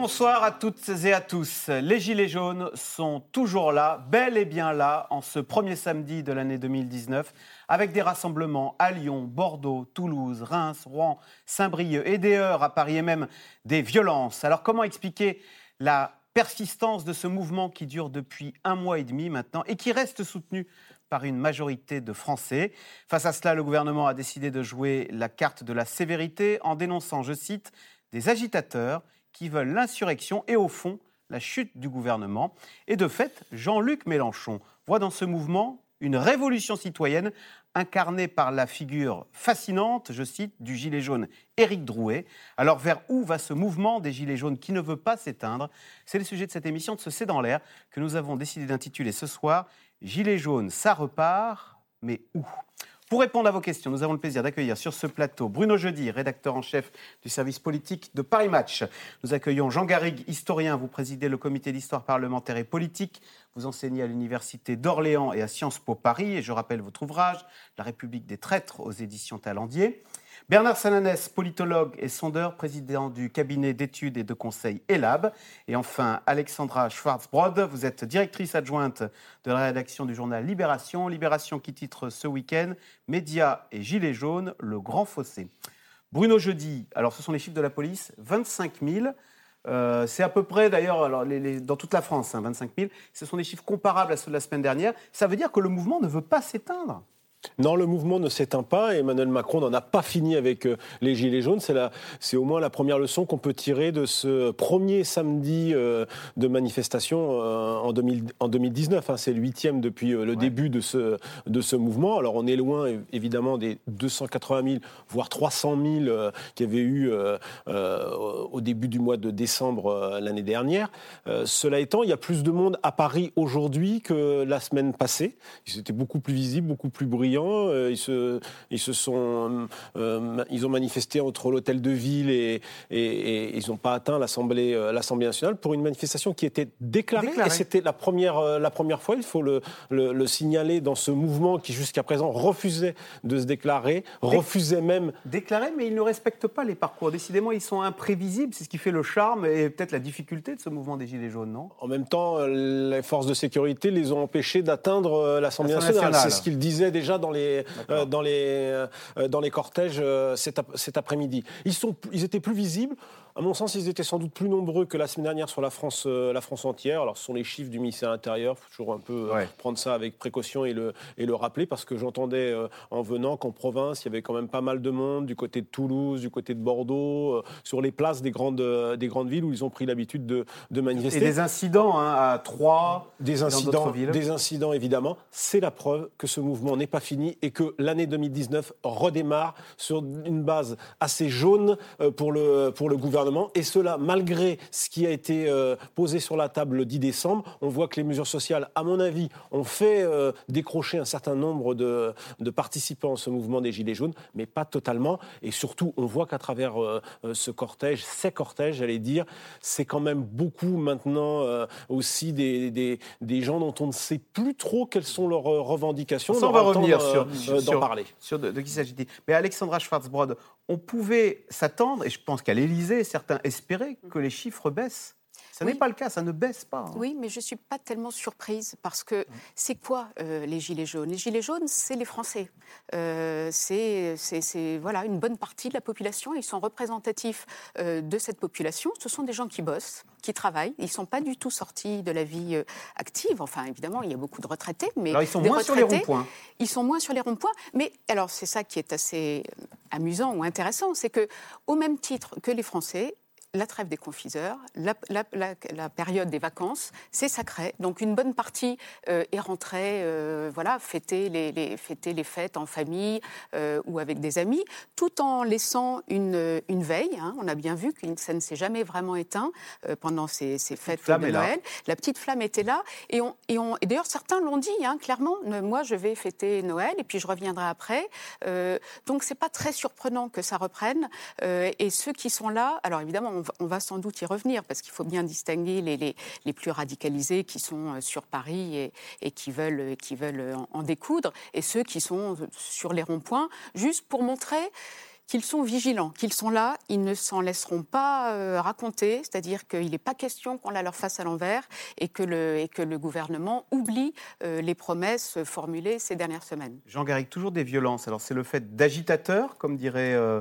Bonsoir à toutes et à tous. Les Gilets jaunes sont toujours là, bel et bien là, en ce premier samedi de l'année 2019, avec des rassemblements à Lyon, Bordeaux, Toulouse, Reims, Rouen, Saint-Brieuc et des heures à Paris et même des violences. Alors comment expliquer la persistance de ce mouvement qui dure depuis un mois et demi maintenant et qui reste soutenu par une majorité de Français? Face à cela, le gouvernement a décidé de jouer la carte de la sévérité en dénonçant, je cite, des agitateurs qui veulent l'insurrection et au fond la chute du gouvernement. Et de fait, Jean-Luc Mélenchon voit dans ce mouvement une révolution citoyenne incarnée par la figure fascinante, je cite, du gilet jaune Éric Drouet. Alors vers où va ce mouvement des gilets jaunes qui ne veut pas s'éteindre? C'est le sujet de cette émission de ce C'est dans l'air que nous avons décidé d'intituler ce soir Gilets jaunes, ça repart, mais où? Pour répondre à vos questions, nous avons le plaisir d'accueillir sur ce plateau Bruno Jeudi, rédacteur en chef du service politique de Paris Match. Nous accueillons Jean Garrigue, historien. Vous présidez le comité d'histoire parlementaire et politique. Vous enseignez à l'université d'Orléans et à Sciences Po Paris. Et je rappelle votre ouvrage, La République des traîtres aux éditions Talendier. Bernard Sananès, politologue et sondeur, président du cabinet d'études et de conseil ELAB. Et enfin, Alexandra Schwarzbrod, vous êtes directrice adjointe de la rédaction du journal Libération. Libération qui titre ce week-end Médias et Gilets jaunes, le grand fossé. Bruno Jeudi, alors ce sont les chiffres de la police, 25 000. Euh, c'est à peu près, d'ailleurs, dans toute la France, 25 hein, 000. Ce sont des chiffres comparables à ceux de la semaine dernière. Ça veut dire que le mouvement ne veut pas s'éteindre. Non, le mouvement ne s'éteint pas. Emmanuel Macron n'en a pas fini avec euh, les Gilets jaunes. C'est au moins la première leçon qu'on peut tirer de ce premier samedi euh, de manifestation euh, en, 2019. Hein. C'est le huitième depuis le début de ce, de ce mouvement. Alors on est loin évidemment des 280 000, voire 300 000 qu'il y avait eu au début du mois de décembre l'année dernière. cela étant, il y a plus de monde à Paris aujourd'hui que la semaine passée. C'était beaucoup plus visible, beaucoup plus bruyant euh, ils, se, ils se sont, euh, ils ont manifesté entre l'hôtel de ville et, et, ils n'ont pas atteint l'Assemblée, euh, l'Assemblée nationale pour une manifestation qui était déclarée. Et c'était la première, la première fois, il faut le, le, signaler, dans ce mouvement qui jusqu'à présent refusait de se déclarer, refusait même. Déclaré, mais ils ne respectent pas les parcours. Décidément, ils sont imprévisibles. C'est ce qui fait le charme et peut-être la difficulté de ce mouvement des Gilets jaunes, non? En même temps, les forces de sécurité les ont empêchés d'atteindre l'Assemblée nationale. C'est ce qu'ils disaient déjà dans les, euh, dans les, euh, dans les cortèges euh, cet, cet après-midi. Ils, sont, ils étaient plus visibles. À mon sens, ils étaient sans doute plus nombreux que la semaine dernière sur la France, euh, la France entière. Alors, ce sont les chiffres du ministère de l'Intérieur. Il faut toujours un peu euh, prendre ça avec précaution et le, et le rappeler, parce que j'entendais euh, en venant qu'en province, il y avait quand même pas mal de monde, du côté de Toulouse, du côté de Bordeaux, sur les places des grandes, des grandes villes où ils ont pris l'habitude de, de, manifester. Et des incidents hein, à Troyes, des incidents, villes. Des incidents, évidemment. C'est la preuve que ce mouvement n'est pas fini et que l'année 2019 redémarre sur une base assez jaune pour le, pour le gouvernement et cela malgré ce qui a été euh, posé sur la table le 10 décembre. On voit que les mesures sociales, à mon avis, ont fait euh, décrocher un certain nombre de, participants à ce mouvement des Gilets jaunes, mais pas totalement. Et surtout, on voit qu'à travers euh, ce cortège, ces cortèges, j'allais dire, c'est quand même beaucoup maintenant aussi des, des, gens dont on ne sait plus trop quelles sont leurs revendications. on va revenir sur, sur, parler. Sur de, qui s'agit-il Mais Alexandra Schwarzbrod, on pouvait s'attendre, et je pense qu'à l'Élysée, certains espéraient que les chiffres baissent. Ce n'est pas le cas, ça ne baisse pas. Hein. Oui, mais je ne suis pas tellement surprise parce que c'est quoi euh, les Gilets jaunes? Les Gilets jaunes, c'est les Français. Euh, c'est voilà, une bonne partie de la population. Ils sont représentatifs euh, de cette population. Ce sont des gens qui bossent, qui travaillent. Ils ne sont pas du tout sortis de la vie active. Enfin, évidemment, il y a beaucoup de retraités. Mais alors, ils sont moins sur les ronds-points. Ils sont moins sur les ronds-points. Mais alors, c'est ça qui est assez amusant ou intéressant. C'est que, au même titre que les Français, la trêve des confiseurs, la, période des vacances, c'est sacré. Donc une bonne partie est rentrée, voilà, fêter les, fêter les fêtes en famille ou avec des amis, tout en laissant une, une veille. Hein. On a bien vu que ça ne s'est jamais vraiment éteint pendant ces, ces fêtes de Noël. La petite flamme était là. Et, on, et, on, et d'ailleurs, certains l'ont dit, hein, clairement, moi, je vais fêter Noël et puis je reviendrai après. Euh, donc, c'est pas très surprenant que ça reprenne. Euh, et ceux qui sont là, alors évidemment, on va, sans doute y revenir parce qu'il faut bien distinguer les, les, les, plus radicalisés qui sont euh, sur Paris et, et qui veulent, qui veulent en, en découdre et ceux qui sont sur les ronds-points, juste pour montrer qu'ils sont vigilants, qu'ils sont là, ils ne s'en laisseront pas euh, raconter, c'est-à-dire qu'il n'est pas question qu'on la leur fasse à l'envers et, que le, et que le gouvernement oublie euh, les promesses formulées ces dernières semaines. Jean Garrigue, toujours des violences. Alors c'est le fait d'agitateurs, comme dirait euh,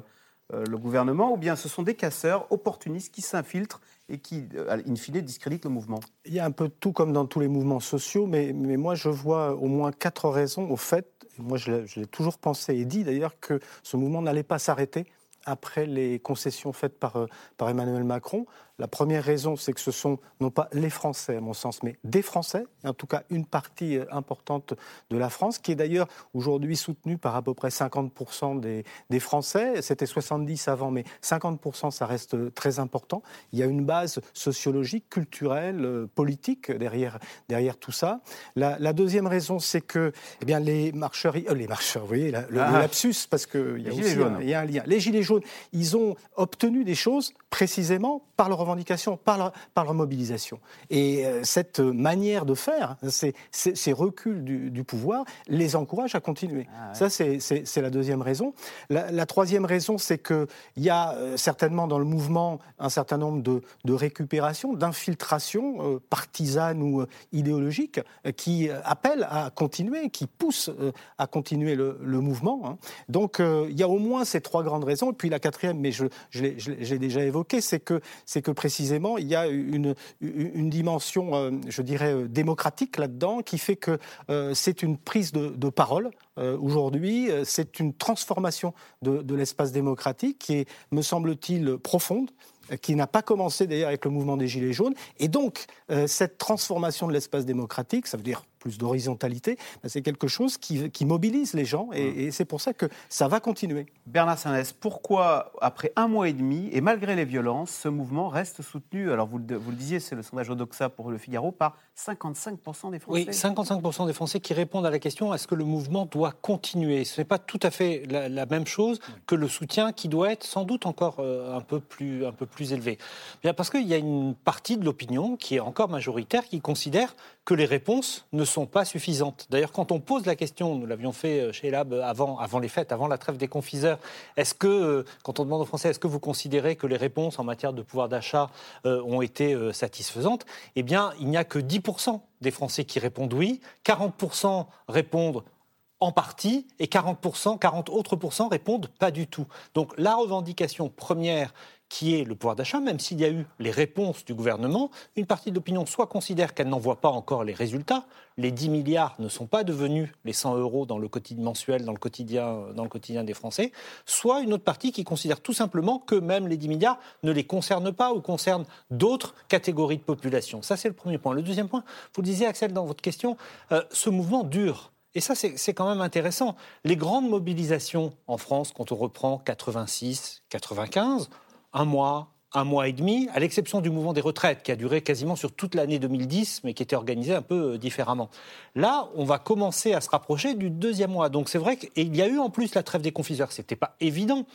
le gouvernement, ou bien ce sont des casseurs opportunistes qui s'infiltrent et qui, in fine, discréditent le mouvement? Il y a un peu tout comme dans tous les mouvements sociaux, mais, mais moi je vois au moins quatre raisons au fait moi je l'ai toujours pensé et dit d'ailleurs que ce mouvement n'allait pas s'arrêter après les concessions faites par, euh, par Emmanuel Macron. La première raison, c'est que ce sont non pas les Français, à mon sens, mais des Français, en tout cas une partie euh, importante de la France, qui est d'ailleurs aujourd'hui soutenue par à peu près 50% des, des Français. C'était 70 avant, mais 50%, ça reste très important. Il y a une base sociologique, culturelle, euh, politique derrière, derrière tout ça. La, deuxième raison, c'est que eh bien, les marcheurs, euh, les marcheurs, vous voyez, le, ah. lapsus, parce qu'il y, a aussi un, y a un lien. Les Gilets jaunes, ils ont obtenu des choses précisément par leur revendications, par leur, par leur mobilisation. Et euh, cette manière de faire, ces, ces, reculs du, du, pouvoir, les encourage à continuer. Ah Ça, c'est la deuxième raison. La, la troisième raison, c'est qu'il y a euh, certainement dans le mouvement un certain nombre de, de récupérations, d'infiltrations euh, partisanes ou idéologiques qui appellent à continuer, qui poussent à continuer le, le mouvement. Hein. Donc, il y a au moins ces trois grandes raisons. Et puis la quatrième, mais je, je l'ai déjà évoqué, c'est que, c'est que précisément, il y a une, une dimension, euh, je dirais, euh, démocratique là-dedans, qui fait que euh, c'est une prise de, parole. Aujourd'hui, c'est une transformation de, de l'espace démocratique qui est, me semble-t-il, profonde qui n'a pas commencé d'ailleurs avec le mouvement des Gilets jaunes. Et donc, cette transformation de l'espace démocratique, ça veut dire plus d'horizontalité, c'est quelque chose qui, mobilise les gens et, c'est pour ça que ça va continuer. Bernard Sanès, pourquoi, après un mois et demi, et malgré les violences, ce mouvement reste soutenu? Alors, vous, vous le disiez, c'est le sondage Odoxa pour le Figaro, par 55% des Français. Oui, 55% des Français qui répondent à la question est-ce que le mouvement doit continuer? Ce n'est pas tout à fait la, même chose que le soutien qui doit être sans doute encore euh, un, peu plus, un peu plus élevé. Bien parce qu'il y a une partie de l'opinion qui est encore majoritaire qui considère que les réponses ne sont pas suffisantes. D'ailleurs, quand on pose la question, nous l'avions fait euh, chez Lab avant, avant les fêtes, avant la trêve des confiseurs, est-ce que, euh, quand on demande aux Français, est-ce que vous considérez que les réponses en matière de pouvoir d'achat euh, ont été satisfaisantes Eh bien, il n'y a que 10% des Français qui répondent oui, 40% répondent en partie et 40%, 40 autres pourcents répondent pas du tout. Donc la revendication première qui est le pouvoir d'achat, même s'il y a eu les réponses du gouvernement, une partie de l'opinion soit considère qu'elle n'en voit pas encore les résultats, les 10 milliards ne sont pas devenus les 100 euros dans le quotidien mensuel, dans le quotidien, dans le quotidien des Français, soit une autre partie qui considère tout simplement que même les 10 milliards ne les concernent pas ou concernent d'autres catégories de population. Ça, c'est le premier point. Le deuxième point, vous le disiez, Axel, dans votre question, euh, ce mouvement dure. Et ça, c'est quand même intéressant. Les grandes mobilisations en France, quand on reprend 86, 95, un mois, un mois et demi, à l'exception du mouvement des retraites qui a duré quasiment sur toute l'année 2010, mais qui était organisé un peu euh, différemment. Là, on va commencer à se rapprocher du deuxième mois. Donc c'est vrai qu'il y a eu en plus la trêve des confiseurs. C'était pas évident.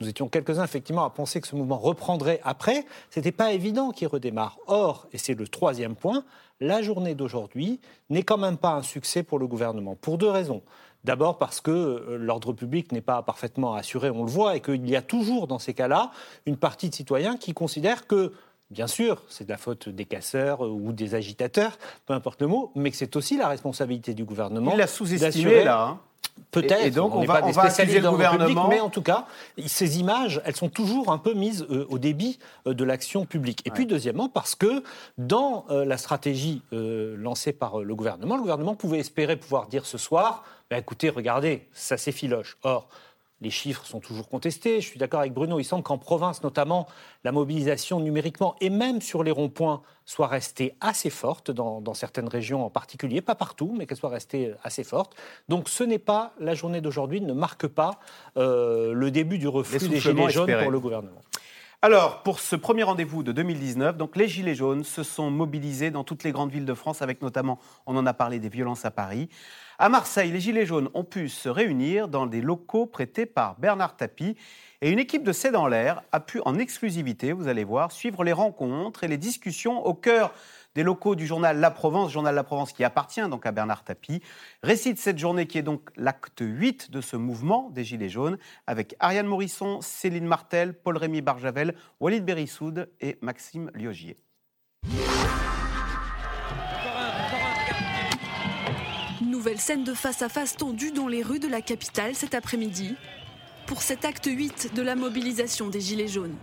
Nous étions quelques-uns effectivement à penser que ce mouvement reprendrait après. C'était pas évident qu'il redémarre. Or, et c'est le troisième point, la journée d'aujourd'hui n'est quand même pas un succès pour le gouvernement pour deux raisons. D'abord parce que euh, l'ordre public n'est pas parfaitement assuré, on le voit, et qu'il y a toujours dans ces cas-là une partie de citoyens qui considèrent que Bien sûr, c'est de la faute des casseurs ou des agitateurs, peu importe le mot, mais que c'est aussi la responsabilité du gouvernement. Il l'a sous-estimé là. Hein. Peut-être. Et, donc, on, va, pas des spécialistes le gouvernement. mais en tout cas, ces images, elles sont toujours un peu mises euh, au débit euh, de l'action publique. Et puis, deuxièmement, parce que dans euh, la stratégie lancée par le gouvernement, le gouvernement pouvait espérer pouvoir dire ce soir bah, écoutez, regardez, ça s'effiloche. Or, les chiffres sont toujours contestés. Je suis d'accord avec Bruno. Il semble qu'en province, notamment, la mobilisation numériquement et même sur les ronds-points soit restée assez forte dans, certaines régions en particulier, pas partout, mais qu'elle soit restée assez forte. Donc ce n'est pas, la journée d'aujourd'hui ne marque pas euh, le début du reflux des Gilets jaunes pour le gouvernement. Alors, pour ce premier rendez-vous de 2019, donc les Gilets jaunes se sont mobilisés dans toutes les grandes villes de France, avec notamment, on en a parlé, des violences à Paris. À Marseille, les Gilets jaunes ont pu se réunir dans des locaux prêtés par Bernard Tapie. Et une équipe de C'est dans l'air a pu en exclusivité, vous allez voir, suivre les rencontres et les discussions au cœur des locaux du journal La Provence, journal La Provence qui appartient donc à Bernard Tapie. Récit de cette journée qui est donc l'acte 8 de ce mouvement des Gilets jaunes avec Ariane Morisson, Céline Martel, Paul-Rémy Barjavel, Walid Berissoud et Maxime Liogier. Nouvelle scène de face-à-face tendue dans les rues de la capitale cet après-midi pour cet acte 8 de la mobilisation des Gilets jaunes.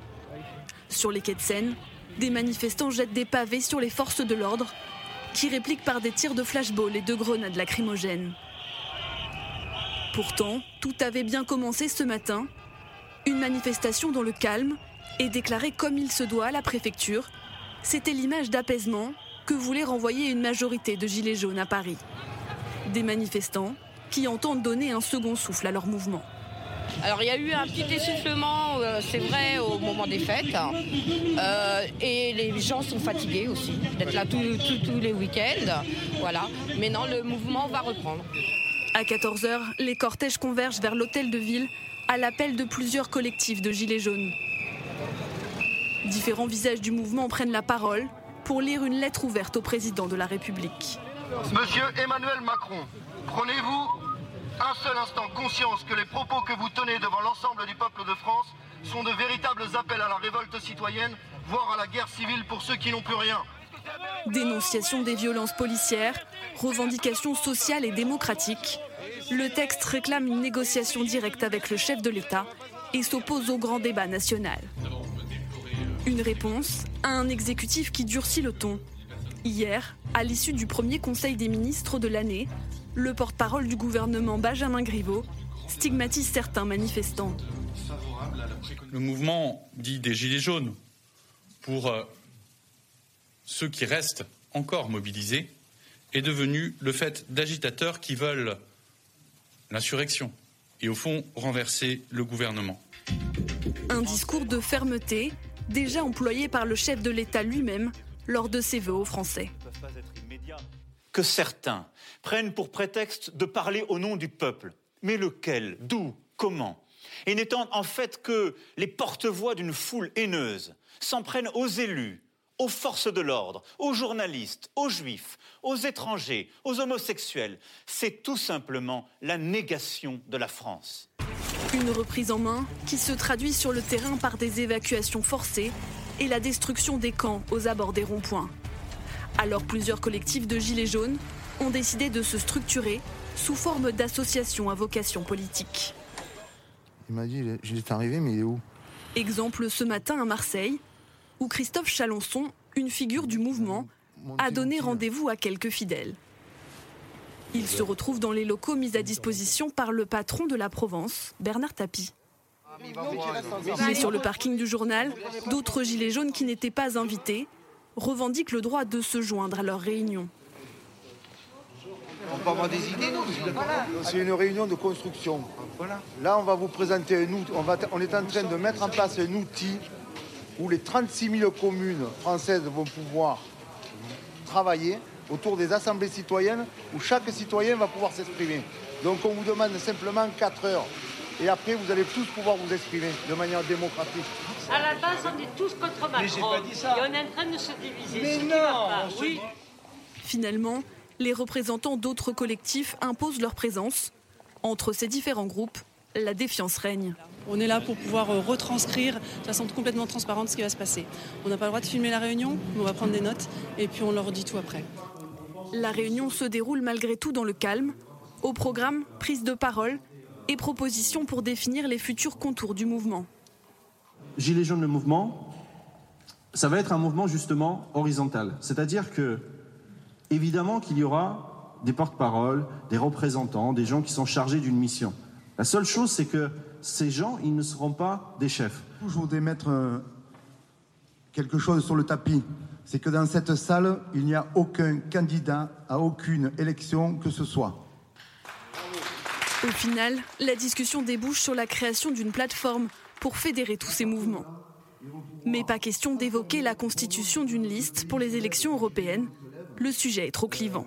Sur les quais de Seine, des manifestants jettent des pavés sur les forces de l'ordre qui répliquent par des tirs de flashball et de grenades lacrymogènes. Pourtant, tout avait bien commencé ce matin. Une manifestation dans le calme et déclarée comme il se doit à la préfecture. C'était l'image d'apaisement que voulait renvoyer une majorité de Gilets jaunes à Paris des manifestants qui entendent donner un second souffle à leur mouvement. Alors il y a eu un petit essoufflement, euh, c'est vrai, au moment des fêtes. Euh, et les gens sont fatigués aussi d'être là tous les week-ends. Voilà. Mais non, le mouvement va reprendre. À 14h, les cortèges convergent vers l'hôtel de ville à l'appel de plusieurs collectifs de Gilets jaunes. Différents visages du mouvement prennent la parole pour lire une lettre ouverte au président de la République. Monsieur Emmanuel Macron, prenez-vous un seul instant conscience que les propos que vous tenez devant l'ensemble du peuple de France sont de véritables appels à la révolte citoyenne, voire à la guerre civile pour ceux qui n'ont plus rien. Dénonciation des violences policières, revendications sociales et démocratiques. Le texte réclame une négociation directe avec le chef de l'État et s'oppose au grand débat national. Une réponse à un exécutif qui durcit le ton Hier, à l'issue du premier Conseil des ministres de l'année, le porte-parole du gouvernement Benjamin Griveaux stigmatise certains manifestants. Le mouvement dit des Gilets jaunes, pour euh, ceux qui restent encore mobilisés, est devenu le fait d'agitateurs qui veulent l'insurrection et au fond renverser le gouvernement. Un discours de fermeté, déjà employé par le chef de l'État lui-même lors de ses vœux aux Français. Que certains prennent pour prétexte de parler au nom du peuple. Mais lequel? D'où? Comment? Et n'étant en fait que les porte-voix d'une foule haineuse, s'en prennent aux élus, aux forces de l'ordre, aux journalistes, aux juifs, aux étrangers, aux homosexuels. C'est tout simplement la négation de la France. Une reprise en main qui se traduit sur le terrain par des évacuations forcées et la destruction des camps aux abords des ronds-points. Alors plusieurs collectifs de Gilets jaunes ont décidé de se structurer sous forme d'associations à vocation politique. Il m'a dit, il est arrivé, mais il est où? Exemple ce matin à Marseille, où Christophe Chalençon, une figure du mouvement, a donné rendez-vous à quelques fidèles. Il se retrouve dans les locaux mis à disposition par le patron de la Provence, Bernard Tapie. Mais sur le parking du journal, d'autres gilets jaunes qui n'étaient pas invités revendiquent le droit de se joindre à leur réunion. On peut avoir des idées, C'est une réunion de construction. Là, on va vous présenter un outil. On, on est en train de mettre en place un outil où les 36 000 communes françaises vont pouvoir travailler autour des assemblées citoyennes où chaque citoyen va pouvoir s'exprimer. Donc on vous demande simplement 4 heures et après, vous allez tous pouvoir vous exprimer de manière démocratique. À la base, on est tous contre Macron. Mais j'ai pas dit ça. Et on est en train de se diviser. Mais non oui. Finalement, les représentants d'autres collectifs imposent leur présence. Entre ces différents groupes, la défiance règne. On est là pour pouvoir euh, retranscrire de façon complètement transparente ce qui va se passer. On n'a pas le droit de filmer la réunion, mais on va prendre des notes et puis on leur dit tout après. La réunion se déroule malgré tout dans le calme. Au programme, prise de parole et propositions pour définir les futurs contours du mouvement. Gilets jaunes, le mouvement, ça va être un mouvement justement horizontal. C'est-à-dire que, évidemment, qu'il y aura des porte-paroles, des représentants, des gens qui sont chargés d'une mission. La seule chose, c'est que ces gens, ils ne seront pas des chefs. Je voudrais mettre euh, quelque chose sur le tapis. C'est que dans cette salle, il n'y a aucun candidat à aucune élection que ce soit. Au final, la discussion débouche sur la création d'une plateforme pour fédérer tous ces mouvements. Mais pas question d'évoquer la constitution d'une liste pour les élections européennes. Le sujet est trop clivant.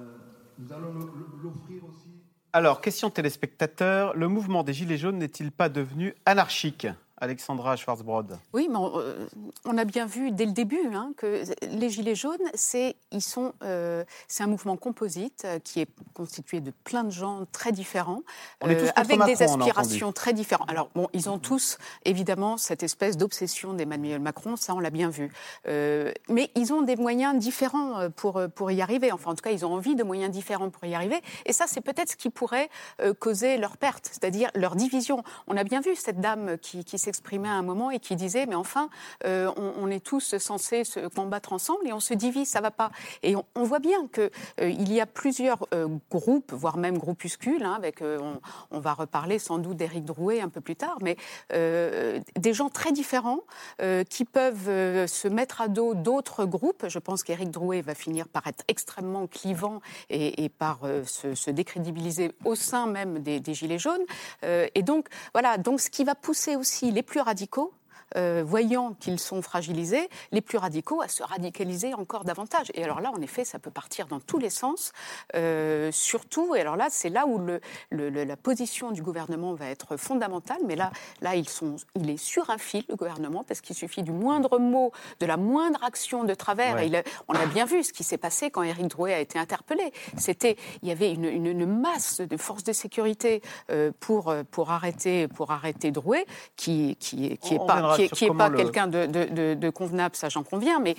Alors, question téléspectateur, le mouvement des Gilets jaunes n'est-il pas devenu anarchique? Alexandra Schwarzbrod. Oui, mais on, euh, on, a bien vu dès le début hein, que les Gilets jaunes, c'est euh, un mouvement composite euh, qui est constitué de plein de gens très différents, avec Macron, des aspirations très différentes. Alors, bon, ils ont tous, évidemment, cette espèce d'obsession d'Emmanuel Macron, ça, on l'a bien vu. mais ils ont des moyens différents pour, pour y arriver. Enfin, en tout cas, ils ont envie de moyens différents pour y arriver. Et ça, c'est peut-être ce qui pourrait causer leur perte, c'est-à-dire leur division. On a bien vu cette dame qui, qui s'est exprimait à un moment et qui disait mais enfin euh, on, est tous censés se combattre ensemble et on se divise, ça va pas. Et on, voit bien que euh, il y a plusieurs euh, groupes, voire même groupuscules, hein, avec on, va reparler sans doute d'Éric Drouet un peu plus tard, mais des gens très différents qui peuvent se mettre à dos d'autres groupes. Je pense qu'Éric Drouet va finir par être extrêmement clivant et, par se, se, décrédibiliser au sein même des Gilets jaunes. et donc voilà, donc ce qui va pousser aussi les plus radicaux euh, voyant qu'ils sont fragilisés, les plus radicaux à se radicaliser encore davantage. Et alors là, en effet, ça peut partir dans tous les sens. Euh, surtout, et alors là, c'est là où le, le, la position du gouvernement va être fondamentale. Mais là, là ils sont, il est sur un fil, le gouvernement, parce qu'il suffit du moindre mot, de la moindre action de travers. Ouais. Il, on a bien vu ce qui s'est passé quand Éric Drouet a été interpellé. C'était, il y avait une, une, une, masse de forces de sécurité euh, pour, pour, arrêter, pour arrêter Drouet, qui, qui, qui est pas qui n'est pas le... quelqu'un de, de, de, convenable, ça j'en conviens, mais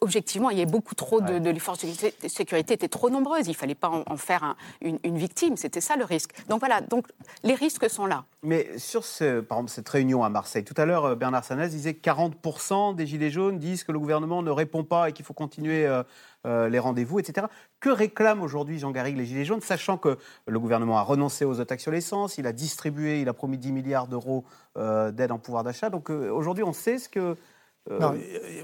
objectivement, il y a beaucoup trop de, de, les forces de sécurité étaient trop nombreuses. Il fallait pas en, en faire un, une, une, victime. C'était ça le risque. Donc voilà. Donc les risques sont là. Mais sur ce, par exemple cette réunion à Marseille, tout à l'heure Bernard Sanez disait que 40% des gilets jaunes disent que le gouvernement ne répond pas et qu'il faut continuer. Euh, les rendez-vous, etc. Que réclament aujourd'hui Jean Garrigue les Gilets jaunes, sachant que le gouvernement a renoncé aux attaques sur l'essence, il a distribué, il a promis 10 milliards d'euros euh, d'aide en pouvoir d'achat. Donc euh, aujourd'hui, on sait ce que. Non,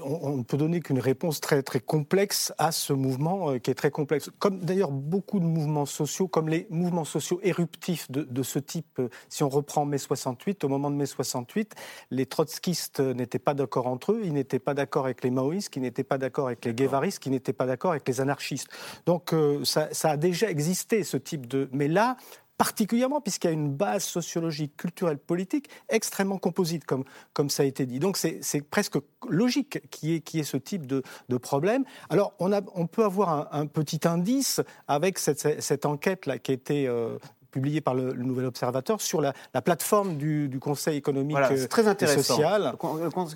on ne peut donner qu'une réponse très, très complexe à ce mouvement euh, qui est très complexe. Comme d'ailleurs beaucoup de mouvements sociaux, comme les mouvements sociaux éruptifs de, de, ce type, euh, si on reprend mai 68, au moment de mai 68, les trotskistes n'étaient pas d'accord entre eux, ils n'étaient pas d'accord avec les maoïstes, qui n'étaient pas d'accord avec les guévaristes, qui n'étaient pas d'accord avec les anarchistes. Donc euh, ça, ça a déjà existé, ce type de... Mais là, particulièrement puisqu'il y a une base sociologique, culturelle, politique extrêmement composite, comme, comme ça a été dit. Donc c'est presque logique qu'il y, qu y, ait ce type de, de problème. Alors on, a, on, peut avoir un, un, petit indice avec cette, cette enquête-là qui a été euh, publié par le, le, Nouvel Observateur sur la, la plateforme du, du, Conseil économique voilà, très intéressant. et social.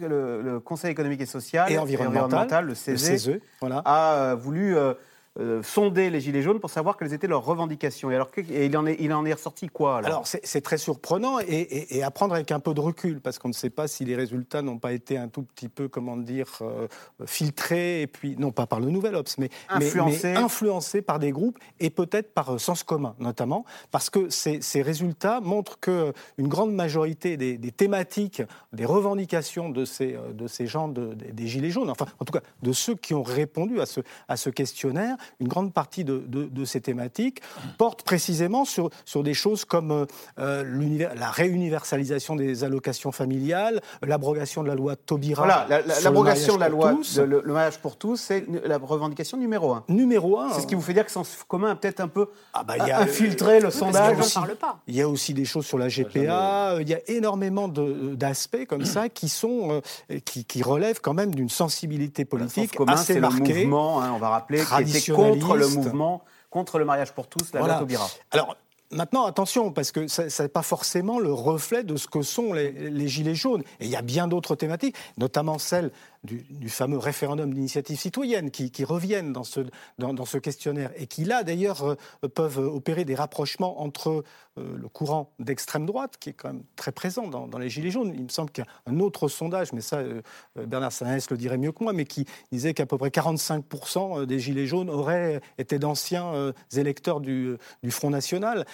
Le, le, Conseil économique et social et environnemental, et environnemental le CESE, le CESE voilà. a voulu euh, euh, sonder les Gilets jaunes pour savoir quelles étaient leurs revendications. Et, alors, et il, en est, il en est ressorti quoi Alors, alors c'est très surprenant et, et, et, à prendre avec un peu de recul, parce qu'on ne sait pas si les résultats n'ont pas été un tout petit peu, comment dire, euh, filtrés, et puis, non pas par le Nouvel Ops, mais influencés, mais, par des groupes et peut-être par euh, sens commun, notamment, parce que ces, ces résultats montrent qu'une grande majorité des, des, thématiques, des revendications de ces, euh, de ces gens de, des, des Gilets jaunes, enfin, en tout cas, de ceux qui ont répondu à ce, à ce questionnaire, une grande partie de, de, de, ces thématiques porte précisément sur, sur des choses comme euh, la réuniversalisation des allocations familiales, l'abrogation de la loi Taubira. Voilà, l'abrogation de la loi, de, le, le, mariage pour tous, c'est la revendication numéro un. Numéro un. C'est ce qui vous fait dire que Sens commun a peut-être un peu ah bah, a, infiltré le sondage. Il, aussi, il y a aussi des choses sur la GPA, il y a énormément d'aspects comme ça qui, sont, euh, qui, qui relèvent quand même d'une sensibilité politique commun, assez marquée. Le mouvement, hein, on va rappeler, qui était contre le mouvement, contre le mariage pour tous, la voilà. Taubira. Alors, Maintenant, attention, parce que ce n'est pas forcément le reflet de ce que sont les, les Gilets jaunes. Et il y a bien d'autres thématiques, notamment celle du, fameux référendum d'initiative citoyenne qui, reviennent dans ce, questionnaire et qui, là, d'ailleurs, euh, peuvent opérer des rapprochements entre euh, le courant d'extrême droite, qui est quand même très présent dans, les Gilets jaunes. Il me semble qu'il y a un autre sondage, mais ça, euh, Bernard Sanès le dirait mieux que moi, mais qui disait qu'à peu près 45% des Gilets jaunes auraient été d'anciens électeurs du Front National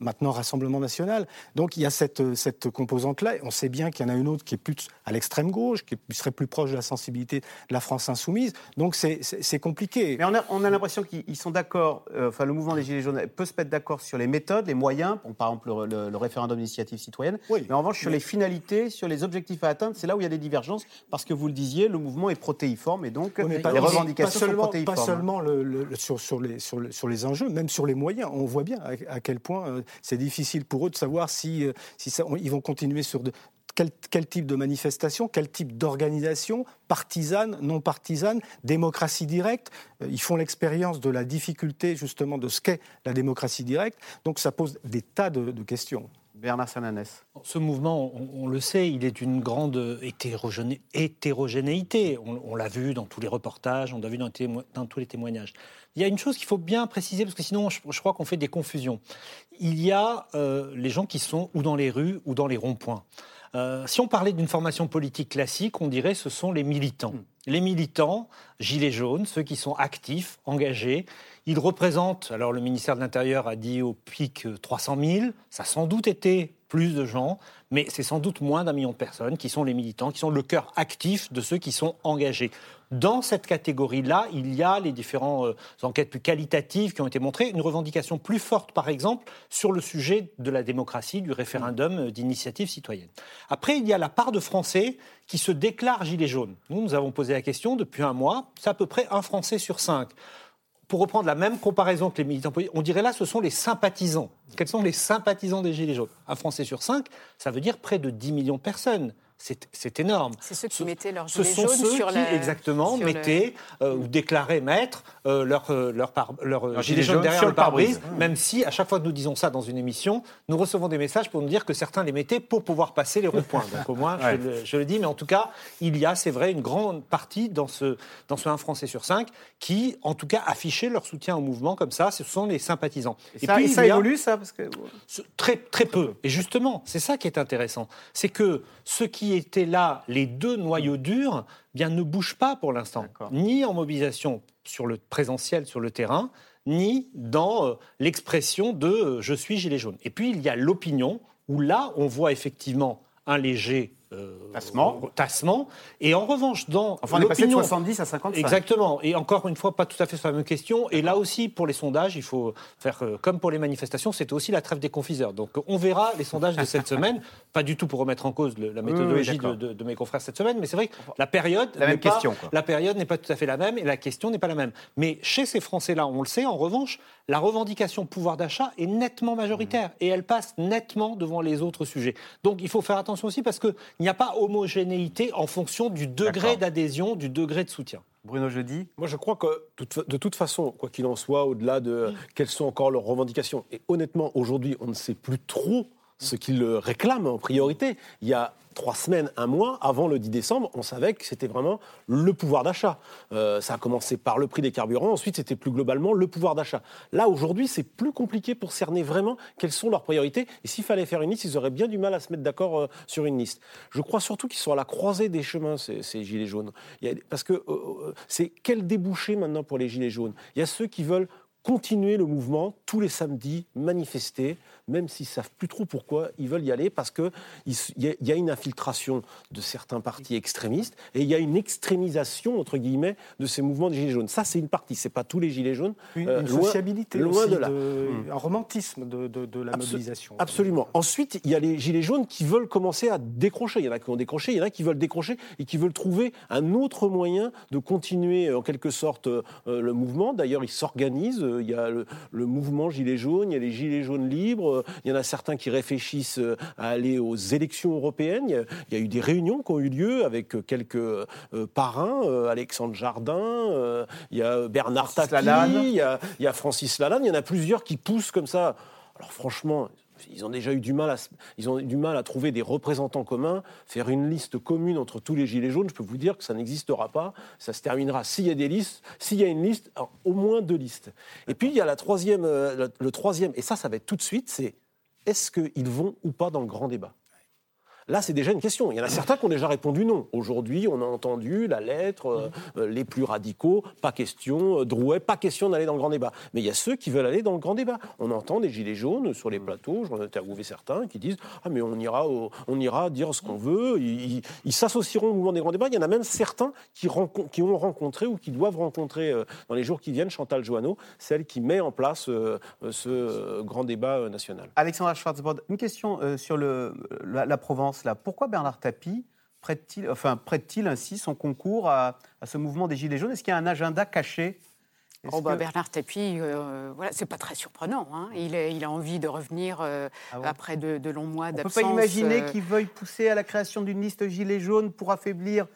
maintenant Rassemblement national. Donc il y a cette, cette composante-là. On sait bien qu'il y en a une autre qui est plus à l'extrême gauche, qui serait plus proche de la sensibilité de la France insoumise. Donc c'est compliqué. Mais on a, on a l'impression qu'ils sont d'accord, euh, enfin le mouvement des Gilets jaunes peut se mettre d'accord sur les méthodes, les moyens, par exemple le, référendum d'initiative citoyenne. Mais en revanche, sur les finalités, sur les objectifs à atteindre, c'est là où il y a des divergences, parce que vous le disiez, le mouvement est protéiforme et donc les revendications seulement, sont protéiformes. Pas seulement le, sur, sur, les, sur, sur, les enjeux, même sur les moyens. On voit bien à, quel point euh, c'est difficile pour eux de savoir si, euh, ils vont continuer sur quel, type de manifestation, quel type d'organisation, partisane, non partisane, démocratie directe. Euh, ils font l'expérience de la difficulté justement de ce qu'est la démocratie directe. Donc ça pose des tas de questions. Bernard Sananès. Ce mouvement, on, le sait, il est d'une grande hétérogénéité. On, l'a vu dans tous les reportages, on l'a vu dans, tous les témoignages. Il y a une chose qu'il faut bien préciser, parce que sinon, je, crois qu'on fait des confusions. Il y a euh, les gens qui sont ou dans les rues ou dans les ronds-points. Euh, si on parlait d'une formation politique classique, on dirait ce sont les militants. Hmm. Les militants, gilets jaunes, ceux qui sont actifs, engagés, ils représentent, alors le ministère de l'Intérieur a dit au pic 300 000, ça a sans doute été plus de gens, mais c'est sans doute moins d'un million de personnes qui sont les militants, qui sont le cœur actif de ceux qui sont engagés. Dans cette catégorie-là, il y a les différentes euh, enquêtes plus qualitatives qui ont été montrées, une revendication plus forte, par exemple, sur le sujet de la démocratie, du référendum euh, d'initiative citoyenne. Après, il y a la part de Français qui se déclarent gilets jaunes. Nous, nous avons posé la question depuis un mois, c'est à peu près un Français sur cinq pour reprendre la même comparaison que les militants politiques, on dirait là, ce sont les sympathisants. Quels sont les sympathisants des Gilets jaunes? Un Français sur cinq, ça veut dire près de 10 millions de personnes c'est énorme. C'est ceux qui mettaient sur exactement, mettaient euh, ou déclaraient mettre euh, leur, euh, leur, leur, gilet jaune derrière le pare-brise, même si à chaque fois que nous disons ça dans une émission, nous recevons des messages pour nous dire que certains les mettaient pour pouvoir passer les ronds-points. Donc au moins, je, le, dis, mais en tout cas, il y a, c'est vrai, une grande partie dans ce, dans ce 1 Français sur 5 qui, en tout cas, affichaient leur soutien au mouvement comme ça. Ce sont les sympathisants. Et, ça, puis, ça évolue, ça parce que... Très, très peu. Et justement, c'est ça qui est intéressant. C'est que ce qui étaient là les deux noyaux durs bien, ne bougent pas pour l'instant, ni en mobilisation sur le présentiel, sur le terrain, ni dans euh, l'expression de euh, je suis gilet jaune. Et puis il y a l'opinion, où là, on voit effectivement un léger tassement. tassement. Et en revanche, dans enfin, on est passé de 70 à 55. Exactement. Et encore une fois, pas tout à fait sur la même question. Et là aussi, pour les sondages, il faut faire euh, comme pour les manifestations, c'était aussi la trêve des confiseurs. Donc on verra les sondages de cette semaine. Pas du tout pour remettre en cause la méthodologie de, mes confrères cette semaine, mais c'est vrai que la période, la même question, la période n'est pas tout à fait la même et la question n'est pas la même. Mais chez ces Français-là, on le sait. En revanche, la revendication pouvoir d'achat est nettement majoritaire et elle passe nettement devant les autres sujets. Donc il faut faire attention aussi parce qu'il n'y a pas homogénéité en fonction du degré d'adhésion, du degré de soutien. Bruno Jeudi Moi, je crois que de toute façon, quoi qu'il en soit, au-delà de quelles sont encore leurs revendications, et honnêtement, aujourd'hui, on ne sait plus trop ce qu'ils réclament en priorité. Il y a trois semaines, un mois avant le 10 décembre, on savait que c'était vraiment le pouvoir d'achat. Euh, ça a commencé par le prix des carburants, ensuite c'était plus globalement le pouvoir d'achat. Là, aujourd'hui, c'est plus compliqué pour cerner vraiment quelles sont leurs priorités. Et s'il fallait faire une liste, ils auraient bien du mal à se mettre d'accord euh, sur une liste. Je crois surtout qu'ils sont à la croisée des chemins, ces, gilets jaunes. parce que euh, c'est quel débouché maintenant pour les gilets jaunes? Il y a ceux qui veulent continuer le mouvement tous les samedis, manifester, même s'ils ne savent plus trop pourquoi ils veulent y aller, parce qu'il y, y, a une infiltration de certains partis extrémistes et il y a une extrémisation, entre guillemets, de ces mouvements des Gilets jaunes. Ça, c'est une partie, ce n'est pas tous les Gilets jaunes. Une, euh, sociabilité, loin de là. un romantisme de, la mobilisation. Absolument. Ensuite, il y a les Gilets jaunes qui veulent commencer à décrocher. Il y en a qui ont décroché, il y en a qui veulent décrocher et qui veulent trouver un autre moyen de continuer, en quelque sorte, euh, le mouvement. D'ailleurs, ils s'organisent il y a le, mouvement Gilets jaunes, il y a les Gilets jaunes libres, il y en a certains qui réfléchissent euh, à aller aux élections européennes. Il y a, eu des réunions qui ont eu lieu avec euh, quelques euh, parrains, Alexandre Jardin, il y a Bernard Tapie, il y a, il y a Francis Lalanne, il y en a plusieurs qui poussent comme ça. Alors franchement, ils ont déjà eu du mal à, du mal à trouver des représentants communs. Faire une liste commune entre tous les gilets jaunes, je peux vous dire que ça n'existera pas. Ça se terminera s'il y a des listes, s'il y a une liste, au moins deux listes. Et puis il y a la troisième, euh, le troisième, et ça, ça va être tout de suite, c'est est-ce qu'ils vont ou pas dans le grand débat? Là, c'est déjà une question. Il y en a certains qui ont déjà répondu non. Aujourd'hui, on a entendu la lettre, euh, les plus radicaux, pas question, euh, Drouet, pas question d'aller dans le grand débat. Mais il y a ceux qui veulent aller dans le grand débat. On entend des gilets jaunes sur les plateaux, j'en ai interviewé certains, qui disent Ah, mais on ira, on ira dire ce qu'on veut. Ils, s'associeront au mouvement des grands débats. Il y en a même certains qui, ont rencontré ou qui doivent rencontrer euh, dans les jours qui viennent Chantal Joanneau, celle qui met en place ce grand débat national. Alexandra Schwarzbord, une question sur la Provence. Pourquoi Bernard Tapie prête-t-il enfin, prête ainsi son concours à, à ce mouvement des Gilets jaunes? Est-ce qu'il y a un agenda caché? Oh bah, que- Bernard Tapie, euh, voilà, c'est pas très surprenant. hein. Il, a, il a envie de revenir euh, Ah bon? après de, de longs mois On ne peut d'absence. pas imaginer euh, qu'il veuille pousser à la création d'une liste Gilets jaunes pour affaiblir,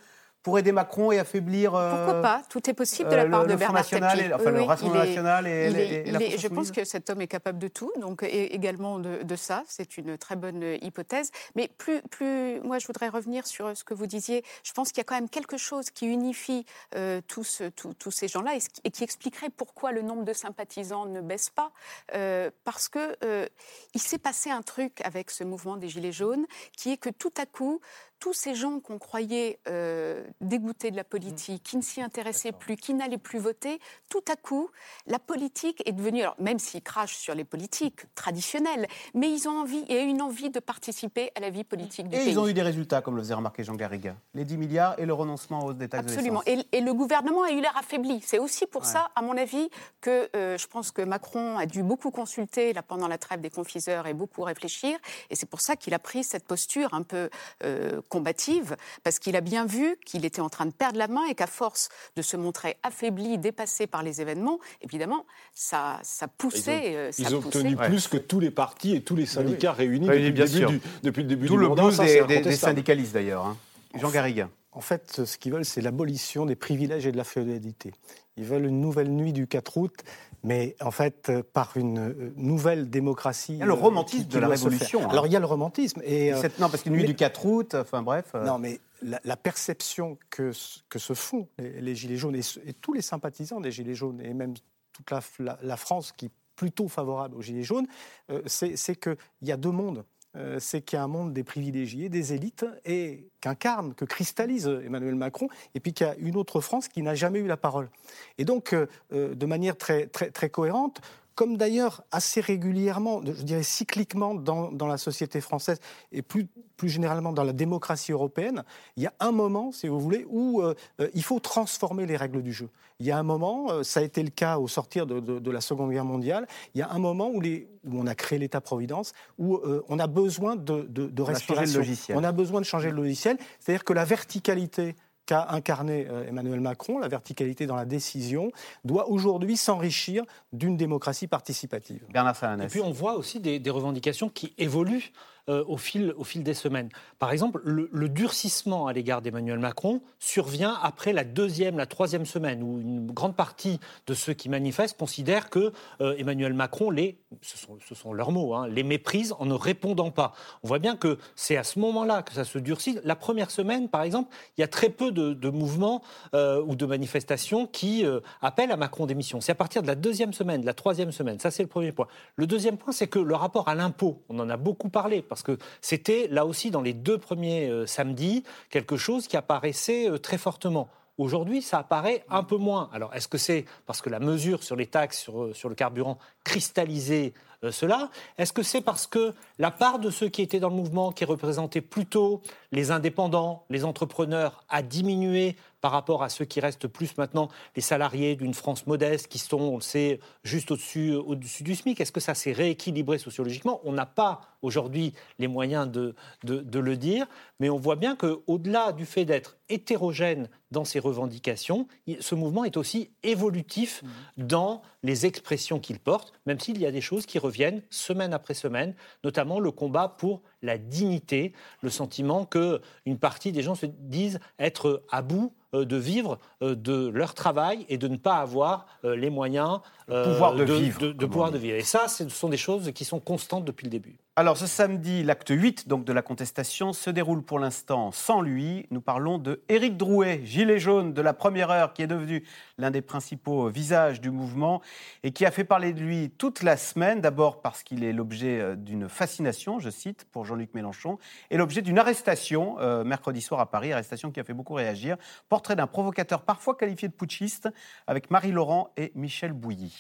pour aider Macron et affaiblir. euh, Pourquoi pas? Tout est possible de euh, la le- part de le Bernard Tapie. et- enfin, le Oui, Rassemblement est- National et- est- et la est- Je pense que cet homme est capable de tout, donc également de, de ça. C'est une très bonne hypothèse. Mais plus, plus, moi, je voudrais revenir sur ce que vous disiez. Je pense qu'il y a quand même quelque chose qui unifie euh, tous, tous, tous ces gens-là et, qui- expliquerait pourquoi le nombre de sympathisants ne baisse pas, euh, parce que euh, il s'est passé un truc avec ce mouvement des Gilets jaunes, qui est que tout à coup, tous ces gens qu'on croyait euh, dégoûtés de la politique, qui ne s'y intéressaient plus, qui n'allaient plus voter, tout à coup, la politique est devenue, alors même s'ils crachent sur les politiques traditionnelles, mais ils ont envie et une envie de participer à la vie politique du Et pays. ils ont eu des résultats, comme le faisait remarquer Jean Garriga. Les 10 milliards et le renoncement aux détails Absolument. Et, et le gouvernement a eu l'air affaibli. C'est aussi pour Ouais. ça, à mon avis, que euh, je pense que Macron a dû beaucoup consulter là, pendant la trêve des confiseurs et beaucoup réfléchir. Et c'est pour ça qu'il a pris cette posture un peu euh, combative, parce qu'il a bien vu qu'il était en train de perdre la main et qu'à force de se montrer affaibli, dépassé par les événements, évidemment, ça, ça poussait. euh, ça Ils ont poussait. obtenu plus que tous les partis et tous les syndicats réunis Oui, depuis, bien le début sûr. du, depuis le début D'où du le mandat. blues Ça, des, syndicalistes d'ailleurs. hein. Jean Garriga. En fait, ce qu'ils veulent, c'est l'abolition des privilèges et de la féodalité. Ils veulent une nouvelle nuit du 4 août, mais en fait, par une euh, nouvelle démocratie. Il y a le euh, romantisme de la. Révolution, hein. Alors, il y a le romantisme. Et, Cette- non, parce qu'une nuit mais- du 4 août, enfin bref. euh, Non, mais la, la perception que, que se font les, les Gilets jaunes et, tous les sympathisants des Gilets jaunes, et même toute la, la- la France qui est plutôt favorable aux Gilets jaunes, euh, c'est qu'il y a deux mondes. Euh, c'est qu'il y a un monde des privilégiés, des élites, et qu'incarne, que cristallise Emmanuel Macron, et puis qu'il y a une autre France qui n'a jamais eu la parole. Et donc, euh, euh, de manière très, très, très cohérente, comme d'ailleurs assez régulièrement, je dirais cycliquement dans, dans la société française et plus, plus généralement dans la démocratie européenne, il y a un moment, si vous voulez, où euh, euh, il faut transformer les règles du jeu. Il y a un moment, euh, ça a été le cas au sortir de, de- de la Seconde Guerre mondiale, il y a un moment où, les, où on a créé l'État-providence, où euh, on a besoin de, de, de On a respiration. logiciel. On a besoin de changer le logiciel. C'est-à-dire que la verticalité qu'a incarné euh, Emmanuel Macron, la verticalité dans la décision, doit aujourd'hui s'enrichir d'une démocratie participative. Bernard Salanès. Et puis on voit aussi des, des revendications qui évoluent euh, au, fil, des semaines. Par exemple, le, durcissement à l'égard d'Emmanuel Macron survient après la deuxième, la troisième semaine, où une grande partie de ceux qui manifestent considèrent que euh, Emmanuel Macron les, ce sont, leurs mots, hein, les méprise en ne répondant pas. On voit bien que c'est à ce moment-là que ça se durcit. La première semaine, par exemple, il y a très peu de, mouvements euh, ou de manifestations qui appellent à Macron démission. C'est à partir de la deuxième semaine, de la troisième semaine. Ça, c'est le premier point. Le deuxième point, c'est que le rapport à l'impôt, on en a beaucoup parlé, parce que c'était là aussi dans les deux premiers euh, samedis quelque chose qui apparaissait euh, très fortement. Aujourd'hui, ça apparaît un peu moins. Alors, est-ce que c'est parce que la mesure sur les taxes sur, euh, le carburant cristallisait cela? Est-ce que c'est parce que la part de ceux qui étaient dans le mouvement, qui représentaient plutôt les indépendants, les entrepreneurs, a diminué par rapport à ceux qui restent plus maintenant les salariés d'une France modeste qui sont, on le sait, juste au-dessus au -dessus du SMIC Est-ce que ça s'est rééquilibré sociologiquement? On n'a pas aujourd'hui les moyens de, de, de le dire, mais on voit bien qu'au-delà du fait d'être hétérogène dans ses revendications, ce mouvement est aussi évolutif dans les expressions qu'il porte, même s'il y a des choses qui reviennent semaine après semaine, notamment le combat pour la dignité, le sentiment que une partie des gens se disent être à bout euh, de vivre euh, de leur travail et de ne pas avoir euh, les moyens pouvoir de vivre, de, de pouvoir de vivre. Et ça, ce sont des choses qui sont constantes depuis le début. Alors ce samedi, l'acte 8 donc, de la contestation se déroule pour l'instant sans lui. Nous parlons de Éric Drouet, gilet jaune de la première heure, qui est devenu l'un des principaux visages du mouvement et qui a fait parler de lui toute la semaine. D'abord parce qu'il est l'objet d'une fascination, je cite, pour Jean-Luc Mélenchon, et l'objet d'une arrestation euh, mercredi soir à Paris, arrestation qui a fait beaucoup réagir. Portrait d'un provocateur parfois qualifié de putschiste avec Marie Laurent et Michel Bouilly.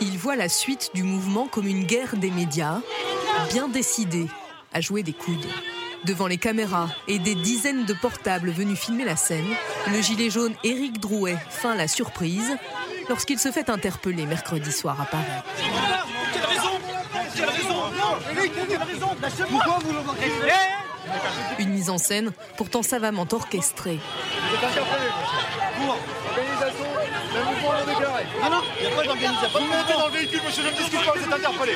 Il voit la suite du mouvement comme une guerre des médias, bien décidé à jouer des coudes. Devant les caméras et des dizaines de portables venus filmer la scène, le gilet jaune Éric Drouet feint la surprise lorsqu'il se fait interpeller mercredi soir à Paris. Une mise en scène pourtant savamment orchestrée. Vous êtes interpellé, Pour organisation non il n'y a pas d'organisation. Vous mettez dans le véhicule, monsieur, je ne discute pas, vous êtes interpellé.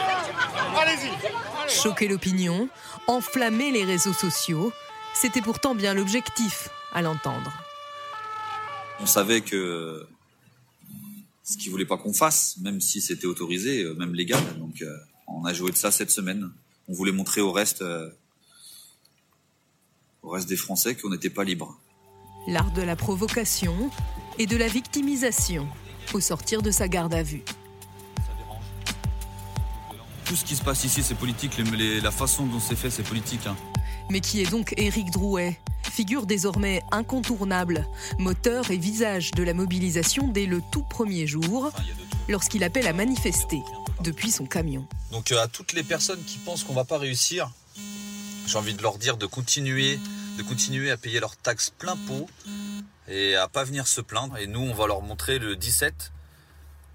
Allez-y. Choquer l'opinion, enflammer les réseaux sociaux, c'était pourtant bien l'objectif à l'entendre. On savait que ce qu'ils voulaient pas qu'on fasse, même si c'était autorisé, euh, même légal. Donc, euh, on a joué de ça cette semaine. On voulait montrer au reste, euh, au reste des Français qu'on n'était pas libre. L'art de la provocation et de la victimisation au sortir de sa garde à vue. Tout ce qui se passe ici, c'est politique. Les- les- la façon dont c'est fait, c'est politique. hein. Mais qui est donc Éric Drouet? Figure désormais incontournable, moteur et visage de la mobilisation dès le tout premier jour, lorsqu'il appelle à manifester depuis son camion. Donc euh, à toutes les personnes qui pensent qu'on va pas réussir, j'ai envie de leur dire de continuer, de continuer à payer leurs taxes plein pot et à pas venir se plaindre. Et nous, on va leur montrer le 17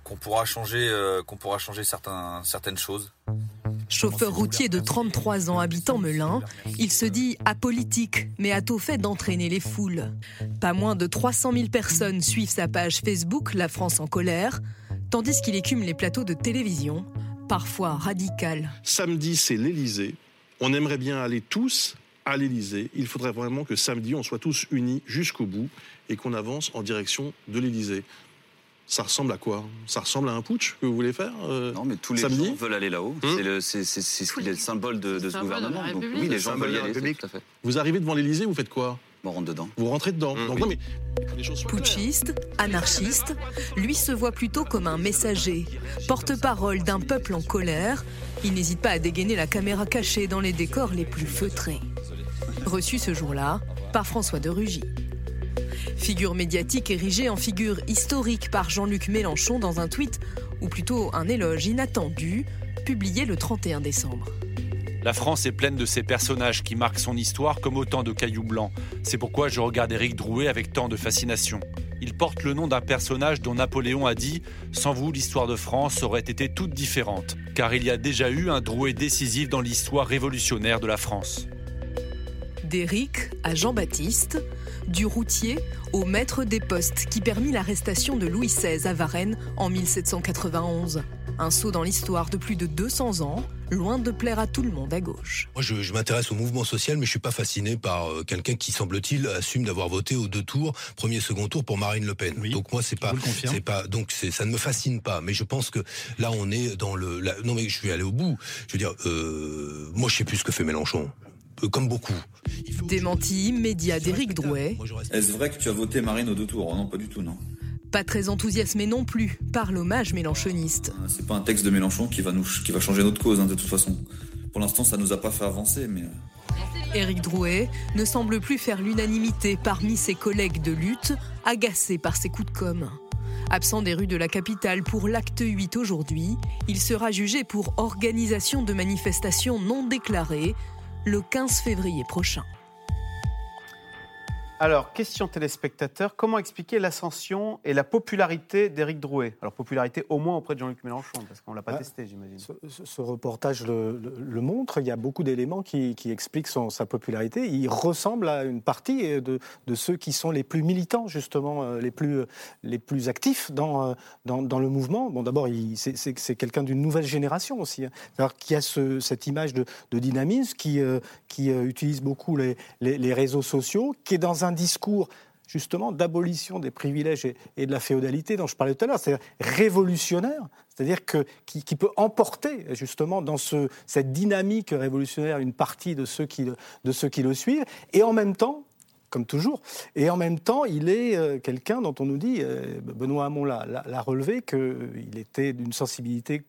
qu'on pourra changer, euh, qu'on pourra changer certains, certaines choses. Chauffeur routier de 33 ans habitant Melun, il se dit apolitique, mais a tôt fait d'entraîner les foules. Pas moins de 300 000 personnes suivent sa page Facebook La France en colère, tandis qu'il écume les plateaux de télévision, parfois radicales. Samedi, c'est l'Elysée. On aimerait bien aller tous à l'Elysée. Il faudrait vraiment que samedi, on soit tous unis jusqu'au bout et qu'on avance en direction de l'Elysée. Ça ressemble à quoi? Ça ressemble à un putsch que vous voulez faire euh, Non, mais tous les samedi? gens veulent aller là-haut. Hum? C'est le, c'est, c'est, c'est ce qui est le symbole de, de ce symbole de gouvernement. Donc oui, les Le gens symbole veulent y de la aller. République. Tout à fait. Vous arrivez devant l'Elysée, vous faites quoi? On rentre dedans. Vous rentrez dedans. Donc, non, mais claires. Putschiste, anarchiste, lui se voit plutôt comme un messager, porte-parole d'un peuple en colère. Il n'hésite pas à dégainer la caméra cachée dans les décors les plus feutrés. Reçu ce jour-là par François de Rugy. Figure médiatique érigée en figure historique par Jean-Luc Mélenchon dans un tweet, ou plutôt un éloge inattendu, publié le 31 décembre. La France est pleine de ces personnages qui marquent son histoire comme autant de cailloux blancs. C'est pourquoi je regarde Éric Drouet avec tant de fascination. Il porte le nom d'un personnage dont Napoléon a dit Sans vous, l'histoire de France aurait été toute différente, car il y a déjà eu un Drouet décisif dans l'histoire révolutionnaire de la France. D'Éric à Jean-Baptiste, du routier au maître des postes qui permit l'arrestation de Louis XVI à Varennes en 1791. Un saut dans l'histoire de plus de 200 ans, loin de plaire à tout le monde à gauche. Moi, je, je m'intéresse au mouvement social, mais je suis pas fasciné par euh, quelqu'un qui, semble-t-il, assume d'avoir voté aux deux tours, premier et second tour pour Marine Le Pen. donc moi, c'est pas, c'est pas, donc c'est, ça ne me fascine pas. Mais je pense que là, on est dans le, la- non mais je vais aller au bout. Je veux dire, euh, moi, je sais plus ce que fait Mélenchon, comme beaucoup. Démenti immédiat d'Éric Drouet, Est-ce vrai que tu as voté Marine aux deux tours Oh Non, pas du tout, non. pas très enthousiasmé non plus par l'hommage mélenchoniste. C'est pas un texte de Mélenchon qui va, nous, qui va changer notre cause, hein, de toute façon. Pour l'instant, ça nous a pas fait avancer, mais. euh, Éric Drouet ne semble plus faire l'unanimité parmi ses collègues de lutte, agacés par ses coups de com'. Absent des rues de la capitale pour l'acte 8 aujourd'hui, il sera jugé pour organisation de manifestations non déclarées le 15 février prochain. Alors, question téléspectateur, comment expliquer l'ascension et la popularité d'Éric Drouet? Alors, popularité au moins auprès de Jean-Luc Mélenchon, parce qu'on ne l'a pas Ah, testé, j'imagine. Ce, reportage le, le- le montre, il y a beaucoup d'éléments qui, qui expliquent son- sa popularité. Il ressemble à une partie euh, de, de ceux qui sont les plus militants, justement, euh, les plus, les plus actifs dans, euh, dans, dans le mouvement. Bon, d'abord, c'est- quelqu'un d'une nouvelle génération aussi, hein. Qui a ce- cette image de, de dynamisme, qui, euh, qui euh, utilise beaucoup les, les- les réseaux sociaux, qui est dans un discours justement d'abolition des privilèges et, de la féodalité dont je parlais tout à l'heure, c'est-à-dire révolutionnaire, c'est-à-dire qui, peut emporter justement dans ce, cette dynamique révolutionnaire une partie de ceux qui de ceux qui le suivent, et en même temps comme toujours. Et en même temps, il est euh, quelqu'un dont on nous dit, euh, Benoît Hamon l'a- relevé, qu'il était d'une sensibilité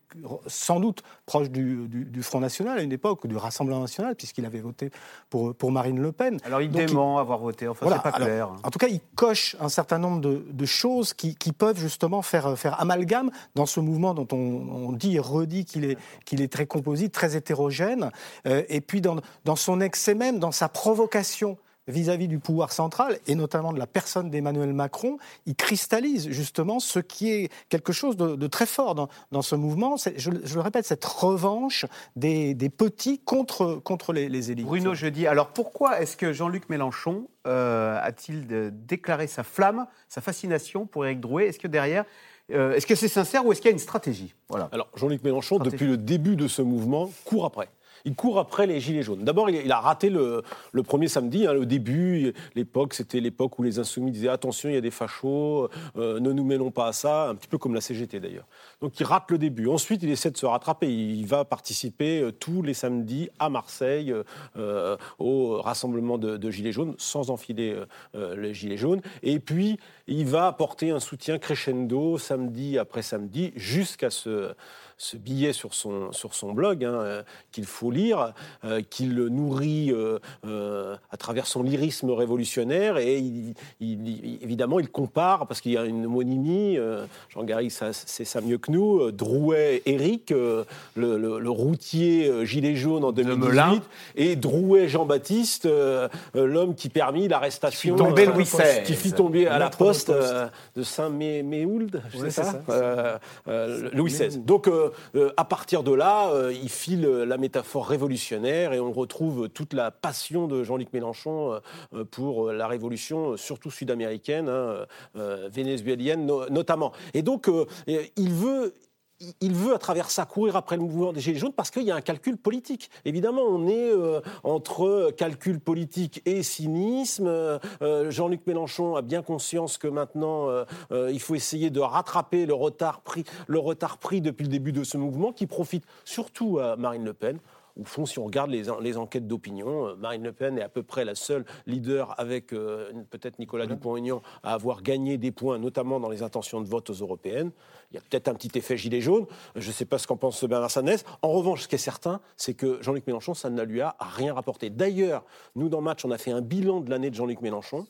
sans doute proche du, du- du Front National à une époque, ou du Rassemblement National, puisqu'il avait voté pour, pour Marine Le Pen. Alors, il Donc, dément avoir voté, enfin, Voilà, c'est pas alors, clair. en tout cas, il coche un certain nombre de, de choses qui, qui peuvent justement faire, faire amalgame dans ce mouvement dont on, on dit et redit qu'il est, qu'il est très composite, très hétérogène, euh, et puis dans, dans son excès même, dans sa provocation vis-à-vis du pouvoir central, et notamment de la personne d'Emmanuel Macron, il cristallise justement ce qui est quelque chose de, de très fort dans, dans ce mouvement. C'est- Je, je le répète, cette revanche des, des petits contre, contre les, les élites. Bruno Jeudi, alors pourquoi est-ce que Jean-Luc Mélenchon euh, a-t-il déclaré sa flamme, sa fascination pour Éric Drouet? Est-ce que derrière, euh, est-ce que c'est sincère ou est-ce qu'il y a une stratégie? Voilà. Alors, Jean-Luc Mélenchon, depuis le début de ce mouvement, court après. Il court après les Gilets jaunes. D'abord, il a raté le, premier samedi, hein, le début. L'époque, c'était l'époque où les Insoumis disaient attention, il y a des fachos, euh, ne nous mêlons pas à ça, un petit peu comme la CGT d'ailleurs. Donc, il rate le début. Ensuite, il essaie de se rattraper. Il va participer euh, tous les samedis à Marseille euh, au rassemblement de, Gilets jaunes, sans enfiler euh, les Gilets jaunes. Et puis, il va apporter un soutien crescendo samedi après samedi jusqu'à ce ce billet sur son, sur son blog hein, euh, qu'il faut lire, euh, qu'il nourrit euh, euh, à travers son lyrisme révolutionnaire et il- il- il- évidemment il compare parce qu'il y a une homonymie, Jean Garry c'est ça mieux que nous, Drouet Éric, le, le- le routier gilet jaune en 2018 Melun. et Drouet Jean-Baptiste, l'homme qui permit l'arrestation, Qui Louis XVI. qui fit tomber à la poste poste. de Saint-Méould, Ouais, c'est ça, ça. Louis XVI. Donc, euh, à partir de là, euh, il file euh, la métaphore révolutionnaire et on retrouve toute la passion de Jean-Luc Mélenchon euh, euh, pour euh, la révolution, euh, surtout sud-américaine, hein, euh, vénézuélienne no- notamment. Et donc, euh, euh, il veut il- veut à travers ça courir après le mouvement des Gilets jaunes parce qu'il y a un calcul politique. Évidemment, on est euh, entre calcul politique et cynisme. Euh, euh, Jean-Luc Mélenchon a bien conscience que maintenant, il faut essayer de rattraper le retard pris depuis le début de ce mouvement qui profite surtout à Marine Le Pen. Au fond, si on regarde les, en- les enquêtes d'opinion, euh, Marine Le Pen est à peu près la seule leader avec euh, peut-être Nicolas Dupont-Aignan à avoir gagné des points, notamment dans les intentions de vote aux européennes. Il y a peut-être un petit effet gilet jaune. Je ne sais pas ce qu'en pense Bernard Sanès. En revanche, ce qui est certain, c'est que Jean-Luc Mélenchon, ça ne lui a rien rapporté. D'ailleurs, nous, dans Match, on a fait un bilan de l'année de Jean-Luc Mélenchon.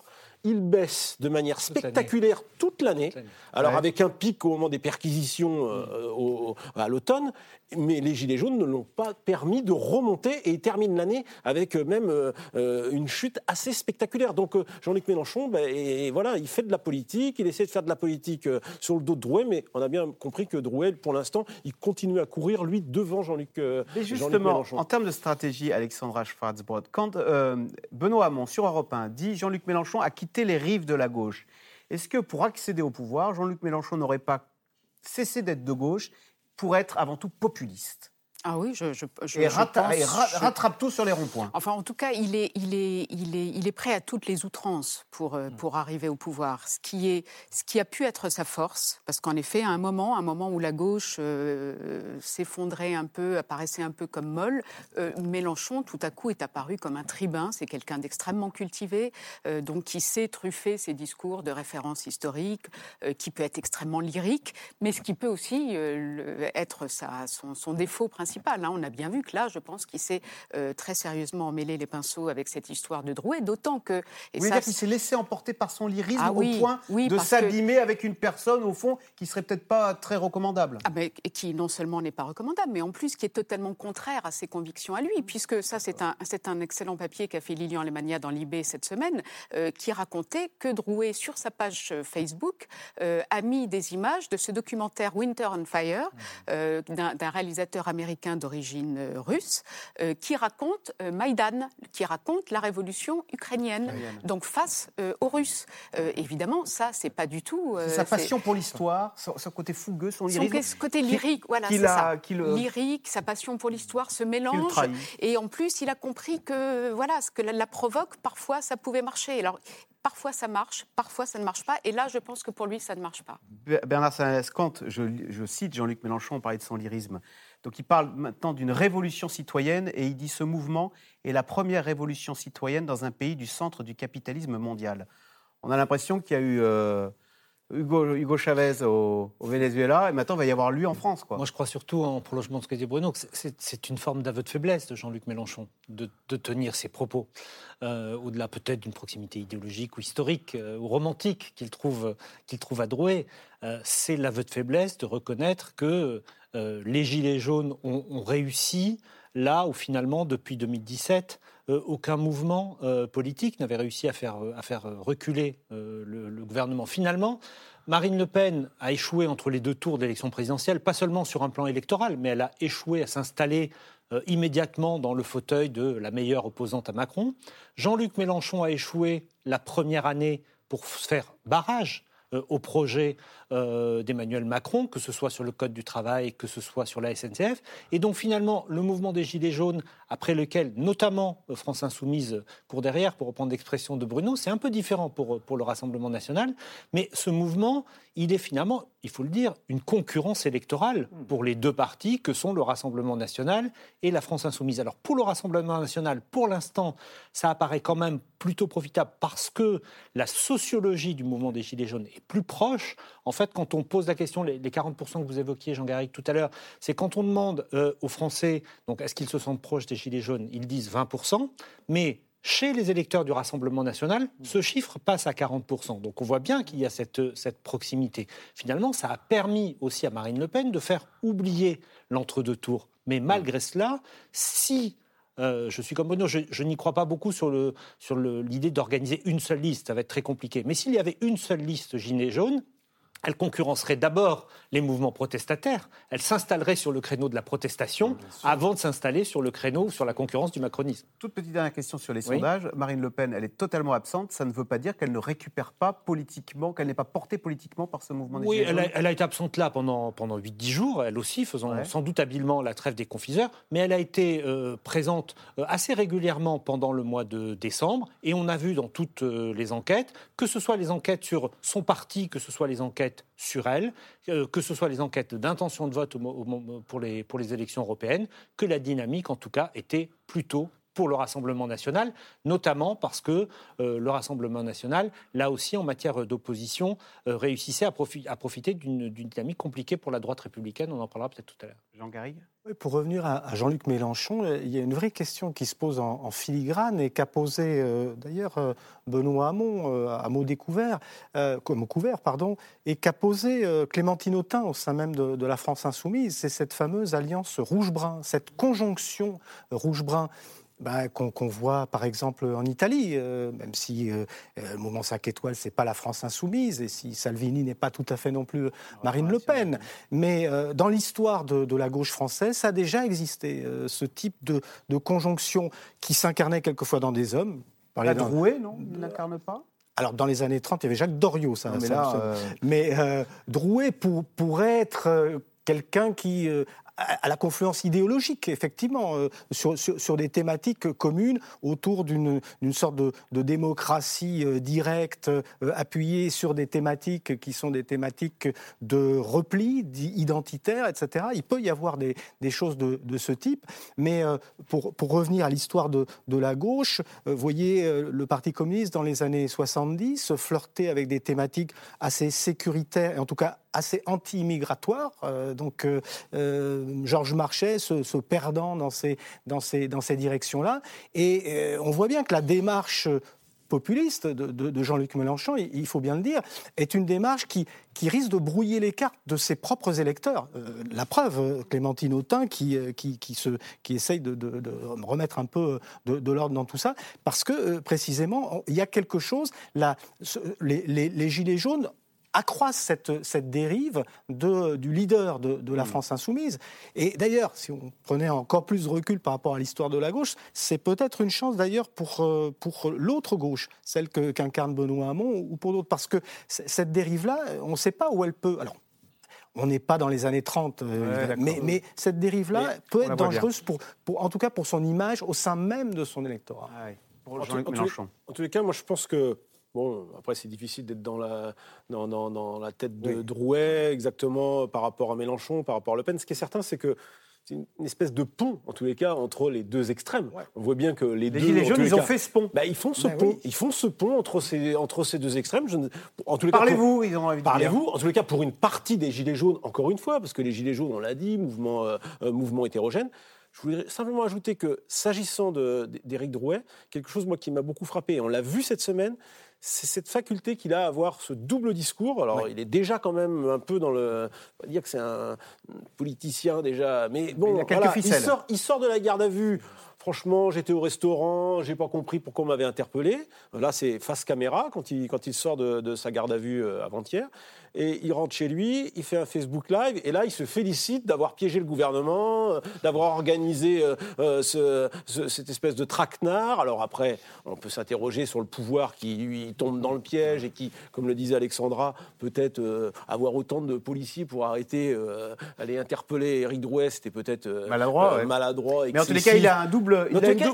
Il baisse de manière spectaculaire toute l'année. Alors, Ouais. avec un pic au moment des perquisitions euh, au- à l'automne, mais les Gilets jaunes ne l'ont pas permis de remonter et il termine l'année avec euh, même euh, une chute assez spectaculaire. Donc Jean-Luc Mélenchon, ben, et, et voilà, il fait de la politique, il essaie de faire de la politique euh, sur le dos de Drouet, mais on a bien compris que Drouet, pour l'instant, il continue à courir, lui, devant Jean-Luc euh, Mais Jean-Luc justement, Mélenchon. en termes de stratégie, Alexandra Schwarzbrod, quand euh, Benoît Hamon, sur Europe 1, dit Jean-Luc Mélenchon a quitté les rives de la gauche, est-ce que pour accéder au pouvoir, Jean-Luc Mélenchon n'aurait pas cessé d'être de gauche pour être avant tout populiste? Ah oui, je, je, je- et, rata- pense- et ra- rattrape tout sur les ronds-points. Enfin, en tout cas, il est, il est, il est, il est prêt à toutes les outrances pour, euh, pour arriver au pouvoir, ce qui, est, ce qui a pu être sa force, parce qu'en effet, à un moment, un moment où la gauche euh, s'effondrait un peu, apparaissait un peu comme molle, euh, Mélenchon, tout à coup, est apparu comme un tribun. C'est quelqu'un d'extrêmement cultivé, euh, donc qui sait truffer ses discours de références historiques, qui peut être extrêmement lyrique, mais ce qui peut aussi être sa, son, son défaut principal hein. On a bien vu que là, je pense qu'il s'est euh, très sérieusement emmêlé les pinceaux avec cette histoire de Drouet, d'autant que... Voulez dire qu'il s'est laissé emporter par son lyrisme Ah oui, au point oui, de que- s'abîmer avec une personne, au fond, qui serait peut-être pas très recommandable Ah et qui non seulement n'est pas recommandable, mais en plus qui est totalement contraire à ses convictions à lui, puisque ça c'est un, excellent papier qu'a fait Lilian Lemania dans l'IB cette semaine, euh, qui racontait que Drouet, sur sa page euh, Facebook, euh, a mis des images de ce documentaire Winter on Fire, euh, d'un d'un réalisateur américain d'origine euh, russe, euh, qui raconte euh, Maïdan, qui raconte la révolution ukrainienne, Ukrainienne. donc face euh, aux Russes. Euh, évidemment, ça c'est pas du tout... euh, sa passion pour l'histoire, son, son côté fougueux, son son lyrisme. côté qui- lyrique, voilà, qui c'est ça. qui le- Lyrique, sa passion pour l'histoire se mélange. Et en plus, il a compris que voilà, ce que la, la provoque, parfois, ça pouvait marcher. Alors, parfois, ça marche, parfois, ça ne marche pas. Et là, je pense que pour lui, ça ne marche pas. Bernard Sanès, quand je, je cite Jean-Luc Mélenchon, on parlait de son lyrisme. Donc il parle maintenant d'une révolution citoyenne et il dit ce mouvement est la première révolution citoyenne dans un pays du centre du capitalisme mondial. On a l'impression qu'il y a eu euh, Hugo, Chavez au, Venezuela et maintenant il va y avoir lui en France. Quoi. Moi, je crois surtout, en prolongement de ce que dit Bruno, que c'est- une forme d'aveu de faiblesse de Jean-Luc Mélenchon de, tenir ses propos, euh, au-delà peut-être d'une proximité idéologique ou historique euh, ou romantique qu'il trouve, trouve à Drouet. Euh, c'est l'aveu de faiblesse de reconnaître que les Gilets jaunes ont réussi là où finalement, depuis 2017, euh, aucun mouvement euh, politique n'avait réussi à faire, faire reculer euh, le, gouvernement. Finalement, Marine Le Pen a échoué entre les deux tours d'élection présidentielle, pas seulement sur un plan électoral, mais elle a échoué à s'installer euh, immédiatement dans le fauteuil de la meilleure opposante à Macron. Jean-Luc Mélenchon a échoué la première année pour faire barrage euh, au projet euh, d'Emmanuel Macron, que ce soit sur le Code du travail, que ce soit sur la SNCF. Et donc finalement, le mouvement des Gilets jaunes, après lequel notamment euh, France Insoumise court derrière, pour reprendre l'expression de Bruno, c'est un peu différent pour, pour le Rassemblement national, mais ce mouvement, il est finalement, il faut le dire, une concurrence électorale pour les deux partis que sont le Rassemblement national et la France insoumise. Alors pour le Rassemblement national, pour l'instant, ça apparaît quand même plutôt profitable parce que la sociologie du mouvement des Gilets jaunes est plus proche. En fait, quand on pose la question, les les 40% que vous évoquiez, Jean-Garrigue, tout à l'heure, c'est quand on demande euh, aux Français, donc est-ce qu'ils se sentent proches des Gilets jaunes, ils disent 20%, mais chez les électeurs du Rassemblement national, ce chiffre passe à 40%. Donc on voit bien qu'il y a cette, proximité. Finalement, ça a permis aussi à Marine Le Pen de faire oublier l'entre-deux tours. Mais malgré cela, si euh, je suis comme Bruno, je, n'y crois pas beaucoup sur l'idée d'organiser une seule liste, ça va être très compliqué. Mais s'il y avait une seule liste gilet jaune, elle concurrencerait d'abord les mouvements protestataires, elle s'installerait sur le créneau de la protestation avant de s'installer sur le créneau, sur la concurrence du macronisme. Toute petite dernière question sur les Oui. sondages. Marine Le Pen, elle est totalement absente. Ça ne veut pas dire qu'elle ne récupère pas politiquement, qu'elle n'est pas portée politiquement par ce mouvement des Oui, elle a, elle a été absente là pendant, pendant 8-10 jours, elle aussi, faisant Ouais. sans doute habilement la trêve des confiseurs, mais elle a été euh, présente euh, assez régulièrement pendant le mois de décembre, et on a vu dans toutes euh, les enquêtes, que ce soit les enquêtes sur son parti, que ce soit les enquêtes sur elle, euh, que ce soit les enquêtes d'intention de vote pour les élections européennes, que la dynamique, en tout cas, était plutôt pour le Rassemblement national, notamment parce que euh, le Rassemblement national, là aussi en matière d'opposition, euh, réussissait à, profi- à profiter d'une dynamique compliquée pour la droite républicaine. On en parlera peut-être tout à l'heure. Jean Garrigue? Oui, Pour revenir à, à Jean-Luc Mélenchon, euh, il y a une vraie question qui se pose en, en filigrane et qu'a posé euh, d'ailleurs euh, Benoît Hamon euh, à mot découvert, euh, comme couvert, pardon, et qu'a posé euh, Clémentine Autain au sein même de, de la France insoumise. C'est cette fameuse alliance rouge-brun, cette conjonction euh, rouge-brun. Ben, qu'on voit par exemple en Italie, euh, même si euh, euh, le mouvement 5 étoiles, c'est pas la France insoumise, et si Salvini n'est pas tout à fait non plus Marine Le Pen. Mais euh, dans l'histoire de, de la gauche française, ça a déjà existé, euh, ce type de, de conjonction qui s'incarnait quelquefois dans des hommes. La Drouet, non? Il n'incarne pas? Alors, dans les années 30, il y avait Jacques Doriot, ça. Non, mais là, euh, mais euh, Drouet pour, pourrait être euh, quelqu'un qui euh, a la confluence idéologique, effectivement, euh, sur, sur, des thématiques communes autour d'une sorte de, de démocratie euh, directe, euh, appuyée sur des thématiques qui sont des thématiques de repli, identitaire, etc. Il peut y avoir des, des choses de, de ce type, mais pour, pour revenir à l'histoire de, de la gauche, vous voyez le Parti communiste dans les années 70 flirter avec des thématiques assez sécuritaires, et en tout cas assez anti-immigratoires. Donc, Georges Marchais se, perdant dans ces, dans ces, dans ces directions-là. Et on voit bien que la démarche populiste de, Jean-Luc Mélenchon, il faut bien le dire, est une démarche qui, qui risque de brouiller les cartes de ses propres électeurs. Euh, la preuve, euh, Clémentine Autain qui, euh, qui, qui, se, qui essaye de, remettre un peu de, l'ordre dans tout ça, parce que précisément, il y a quelque chose, les, les Gilets jaunes accroissent cette, cette dérive de, du leader de, la mm. France insoumise. Et d'ailleurs, si on prenait encore plus de recul par rapport à l'histoire de la gauche, c'est peut-être une chance d'ailleurs pour, euh, pour l'autre gauche, celle qu'incarne Benoît Hamon ou pour d'autres, parce que cette dérive-là, on ne sait pas où elle peut. Alors, on n'est pas dans les années 30, euh, mais, mais, cette dérive-là peut être dangereuse, pour, pour, en tout cas pour son image au sein même de son électorat. Ah en, tous les cas, moi je pense que Bon, après, c'est difficile d'être dans la, dans, dans, la tête de Drouet, exactement, par rapport à Mélenchon, par rapport à Le Pen. Ce qui est certain, c'est que c'est une espèce de pont, en tous les cas, entre les deux extrêmes. On voit bien que les, deux. Les Gilets jaunes, ils ont fait ce pont. Bah, ils font ce bah pont. Ils font ce pont entre ces, entre ces deux extrêmes. Je, en tous les Parlez-vous, ils ont envie de Parlez-vous. En tous les cas, pour une partie des Gilets jaunes, encore une fois, parce que les Gilets jaunes, on l'a dit, mouvement, euh, euh, mouvement hétérogène. Je voulais simplement ajouter que, s'agissant d'Éric Drouet, quelque chose moi qui m'a beaucoup frappé, et on l'a vu cette semaine, c'est cette faculté qu'il a à avoir ce double discours. Alors, il est déjà quand même un peu dans le. On va dire que c'est un politicien déjà, mais bon, il, voilà, il, sort, il sort de la garde à vue Franchement, j'étais au restaurant, j'ai pas compris pourquoi on m'avait interpellé. Là, c'est face caméra quand il, quand il sort de, sa garde à vue euh, avant-hier. Et il rentre chez lui, il fait un Facebook Live, et là, il se félicite d'avoir piégé le gouvernement, euh, d'avoir organisé euh, cette espèce de traquenard. Alors après, on peut s'interroger sur le pouvoir qui lui tombe dans le piège et qui, comme le disait Alexandra, peut-être avoir autant de policiers pour arrêter, aller interpeller Eric Drouet, c'était peut-être maladroit. maladroit Mais en tous les cas, il a un double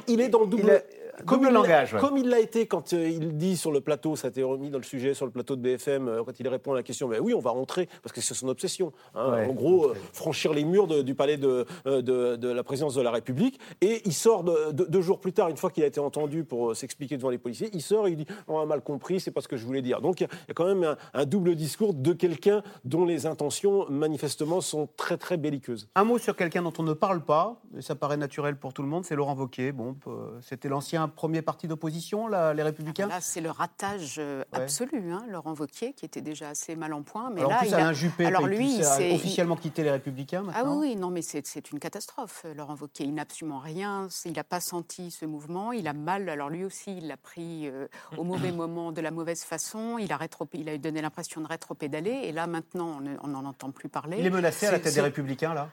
il, est dans le double. Comme, le langage. Comme il l'a été quand euh, il dit sur le plateau, ça a été remis dans le sujet, sur le plateau de BFM, euh, quand il répond à la question, ben oui, on va rentrer, parce que c'est son obsession. Hein. en gros, euh, franchir les murs du palais de, de, la présidence de la République. Et il sort deux jours plus tard, une fois qu'il a été entendu pour s'expliquer devant les policiers, il sort et il dit On a mal compris, c'est pas ce que je voulais dire. Donc il y, a quand même un, double discours de quelqu'un dont les intentions, manifestement, sont très, très belliqueuses. Un mot sur quelqu'un dont on ne parle pas, et ça paraît naturel pour tout le monde, c'est Laurent Wauquiez. Bon, c'était l'ancien premier parti d'opposition les Républicains Là, c'est le ratage euh, absolu. Hein, Laurent Wauquiez, qui était déjà assez mal en point. Mais alors, là, en plus, Alain Juppé alors, lui, a officiellement quitté les Républicains Ah oui, non, mais c'est une catastrophe, Laurent Wauquiez. Il n'a absolument rien. Il n'a pas senti ce mouvement. Il a mal. Alors lui aussi, il l'a pris euh, au mauvais moment, de la mauvaise façon. Il a, rétro, il a donné l'impression de rétro-pédaler. Et là, maintenant, on n'en entend plus parler. Il est menacé à la tête des Républicains, là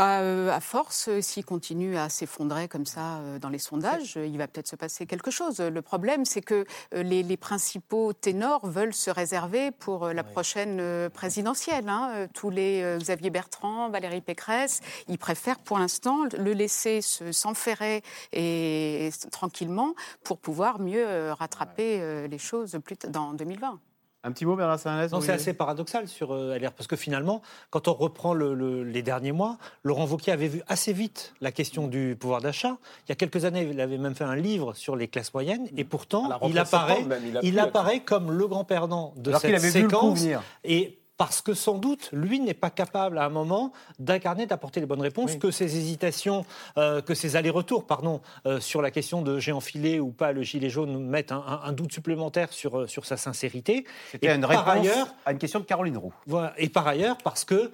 bah, euh, à force, euh, s'il continue à s'effondrer comme ça euh, dans les sondages, il va peut-être se passer quelque chose. Le problème, c'est que les, principaux ténors veulent se réserver pour la prochaine présidentielle. Hein. Tous les Xavier Bertrand, Valérie Pécresse, ils préfèrent pour l'instant le laisser s'enferrer et tranquillement pour pouvoir mieux rattraper les choses plus dans 2020. Un petit mot, Bernard Non, c'est assez paradoxal sur euh, LR, parce que finalement, quand on reprend les derniers mois, Laurent Wauquiez avait vu assez vite la question du pouvoir d'achat. Il y a quelques années, il avait même fait un livre sur les classes moyennes, et pourtant, il apparaît, il, apparaît comme le grand perdant de cette séquence. Et parce que sans doute, lui n'est pas capable à un moment d'incarner, d'apporter les bonnes réponses, que ses hésitations, euh, que ses allers-retours, pardon, euh, sur la question de j'ai enfilé ou pas le gilet jaune mettent un, doute supplémentaire sur, euh, sur sa sincérité. C'était une réponse ailleurs, à une question de Caroline Roux. Voilà, et par ailleurs, parce que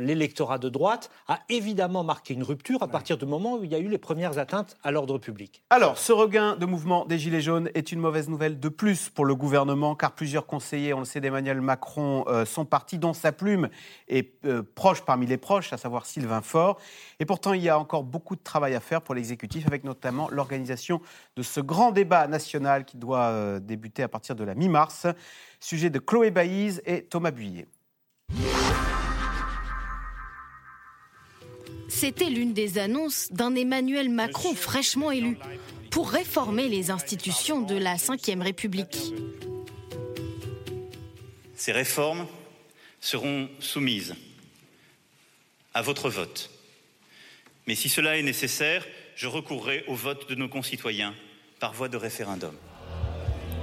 l'électorat de droite a évidemment marqué une rupture à partir du moment où il y a eu les premières atteintes à l'ordre public. Alors, ce regain de mouvement des Gilets jaunes est une mauvaise nouvelle de plus pour le gouvernement, car plusieurs conseillers, on le sait, d'Emmanuel Macron, sont parti dont sa plume est euh, proche parmi les proches, à savoir Sylvain Faure. Et pourtant, il y a encore beaucoup de travail à faire pour l'exécutif, avec notamment l'organisation de ce grand débat national qui doit euh, débuter à partir de la mi-mars. Sujet de Chloé Baïse et Thomas Buillet. C'était l'une des annonces d'un Emmanuel Macron fraîchement élu pour réformer les institutions de la Ve République. Ces réformes seront soumises à votre vote. Mais si cela est nécessaire, je recourrai au vote de nos concitoyens par voie de référendum.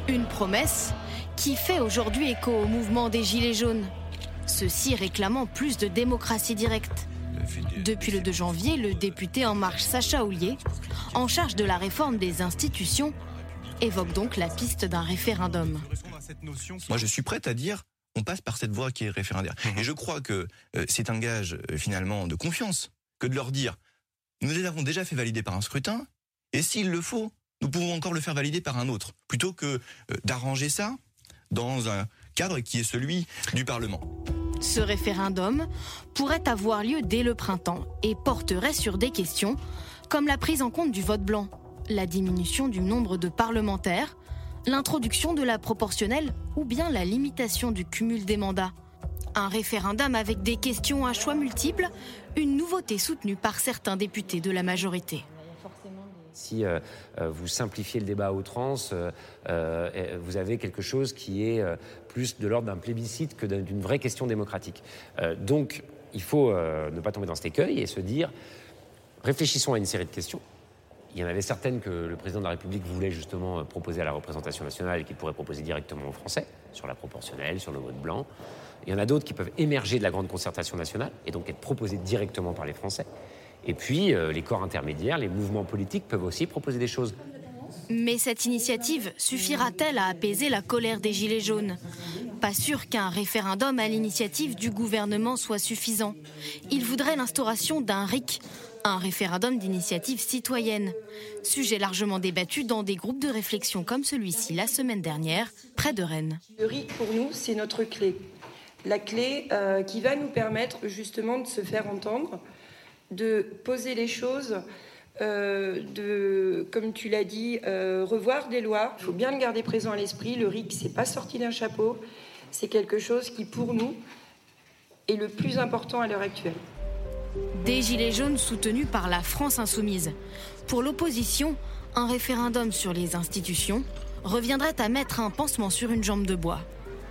Une promesse qui fait aujourd'hui écho au mouvement des Gilets jaunes, ceux-ci réclamant plus de démocratie directe. Depuis le 2 janvier, le député En Marche Sacha Houlier, en charge de la réforme des institutions, évoque donc la piste d'un référendum. Moi, je suis prête à dire on passe par cette voie qui est référendaire. Et je crois que euh, c'est un gage euh, finalement de confiance que de leur dire nous les avons déjà fait valider par un scrutin, et s'il le faut, nous pouvons encore le faire valider par un autre, plutôt que euh, d'arranger ça dans un cadre qui est celui du Parlement. Ce référendum pourrait avoir lieu dès le printemps et porterait sur des questions comme la prise en compte du vote blanc, la diminution du nombre de parlementaires, l'introduction de la proportionnelle ou bien la limitation du cumul des mandats. Un référendum avec des questions à choix multiples, une nouveauté soutenue par certains députés de la majorité. Si euh, euh, vous simplifiez le débat à outrance, euh, vous avez quelque chose qui est plus de l'ordre d'un plébiscite que d'une vraie question démocratique. donc, il faut ne pas tomber dans cet écueil et se dire, réfléchissons à une série de questions. Il y en avait certaines que le président de la République voulait justement proposer à la représentation nationale et qu'il pourrait proposer directement aux Français, sur la proportionnelle, sur le vote blanc. Il y en a d'autres qui peuvent émerger de la grande concertation nationale et donc être proposées directement par les Français. Et puis, euh, les corps intermédiaires, les mouvements politiques peuvent aussi proposer des choses. Mais cette initiative suffira-t-elle à apaiser la colère des Gilets jaunes? Pas sûr qu'un référendum à l'initiative du gouvernement soit suffisant. Il voudrait l'instauration d'un RIC, un référendum d'initiative citoyenne. Sujet largement débattu dans des groupes de réflexion comme celui-ci la semaine dernière, près de Rennes. Le RIC, pour nous, c'est notre clé. La clé euh, qui va nous permettre justement de se faire entendre, de poser les choses, euh, de, comme tu l'as dit, euh, revoir des lois. Il faut bien le garder présent à l'esprit. Le RIC, c'est pas sorti d'un chapeau. C'est quelque chose qui, pour nous, est le plus important à l'heure actuelle. Des Gilets jaunes soutenus par la France insoumise. Pour l'opposition, un référendum sur les institutions reviendrait à mettre un pansement sur une jambe de bois.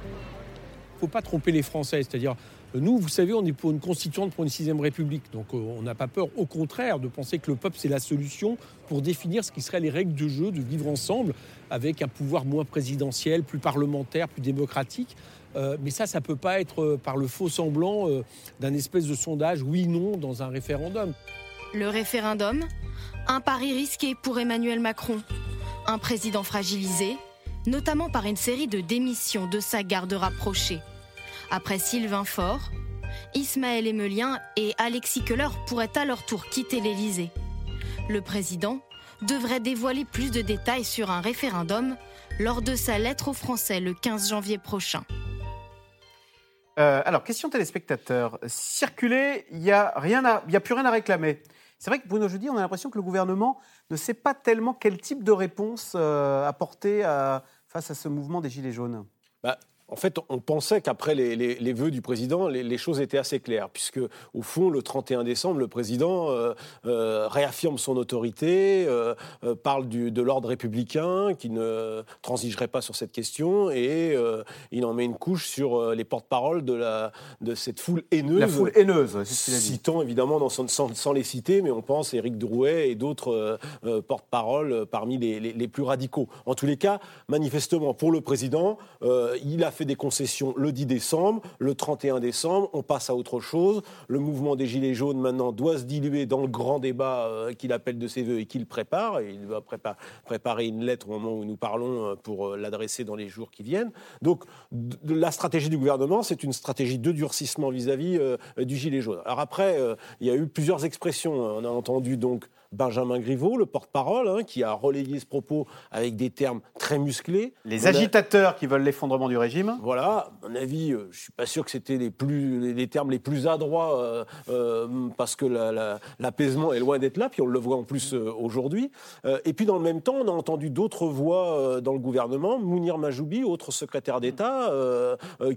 Il ne faut pas tromper les Français, c'est-à-dire nous, vous savez, on est pour une constituante pour une sixième république. Donc euh, on n'a pas peur, au contraire, de penser que le peuple, c'est la solution pour définir ce qui seraient les règles de jeu, de vivre ensemble, avec un pouvoir moins présidentiel, plus parlementaire, plus démocratique. Euh, mais ça, ça ne peut pas être euh, par le faux semblant d'un espèce de sondage oui-non dans un référendum. Le référendum Un pari risqué pour Emmanuel Macron. Un président fragilisé, notamment par une série de démissions de sa garde rapprochée. Après Sylvain Faure, Ismaël Emelien et Alexis Keller pourraient à leur tour quitter l'Élysée. Le président devrait dévoiler plus de détails sur un référendum lors de sa lettre aux Français le 15 janvier prochain. Euh, alors, question téléspectateur. Circuler, il n'y a, a plus rien à réclamer. C'est vrai que Bruno Jeudi, on a l'impression que le gouvernement ne sait pas tellement quel type de réponse euh, apporter face à ce mouvement des Gilets jaunes. Bah, en fait, on pensait qu'après les, vœux du président, les, choses étaient assez claires, puisque au fond, le 31 décembre, le président euh, euh, réaffirme son autorité, euh, parle de l'ordre républicain, qui ne transigerait pas sur cette question, et il en met une couche sur les porte-paroles de, de cette foule haineuse. La foule haineuse, citant évidemment dans sans, les citer, mais on pense Éric Drouet et d'autres porte-paroles parmi les, les, plus radicaux. En tous les cas, manifestement, pour le président, il a fait des concessions le 10 décembre, le 31 décembre, on passe à autre chose. Le mouvement des Gilets jaunes maintenant doit se diluer dans le grand débat euh, qu'il appelle de ses voeux et qu'il prépare. il va préparer une lettre au moment où nous parlons euh, pour euh, l'adresser dans les jours qui viennent. Donc la stratégie du gouvernement, c'est une stratégie de durcissement vis-à-vis du Gilet jaune. Alors après, il y a eu plusieurs expressions. On a entendu donc Benjamin Griveaux, le porte-parole, hein, qui a relayé ce propos avec des termes très musclés. Les agitateurs qui veulent l'effondrement du régime Voilà, à mon avis, euh, je ne suis pas sûr que c'était les, plus, les termes les plus adroits, euh, euh, parce que l'apaisement est loin d'être là, puis on le voit en plus aujourd'hui. et puis dans le même temps, on a entendu d'autres voix dans le gouvernement, Mounir Majoubi, autre secrétaire d'État,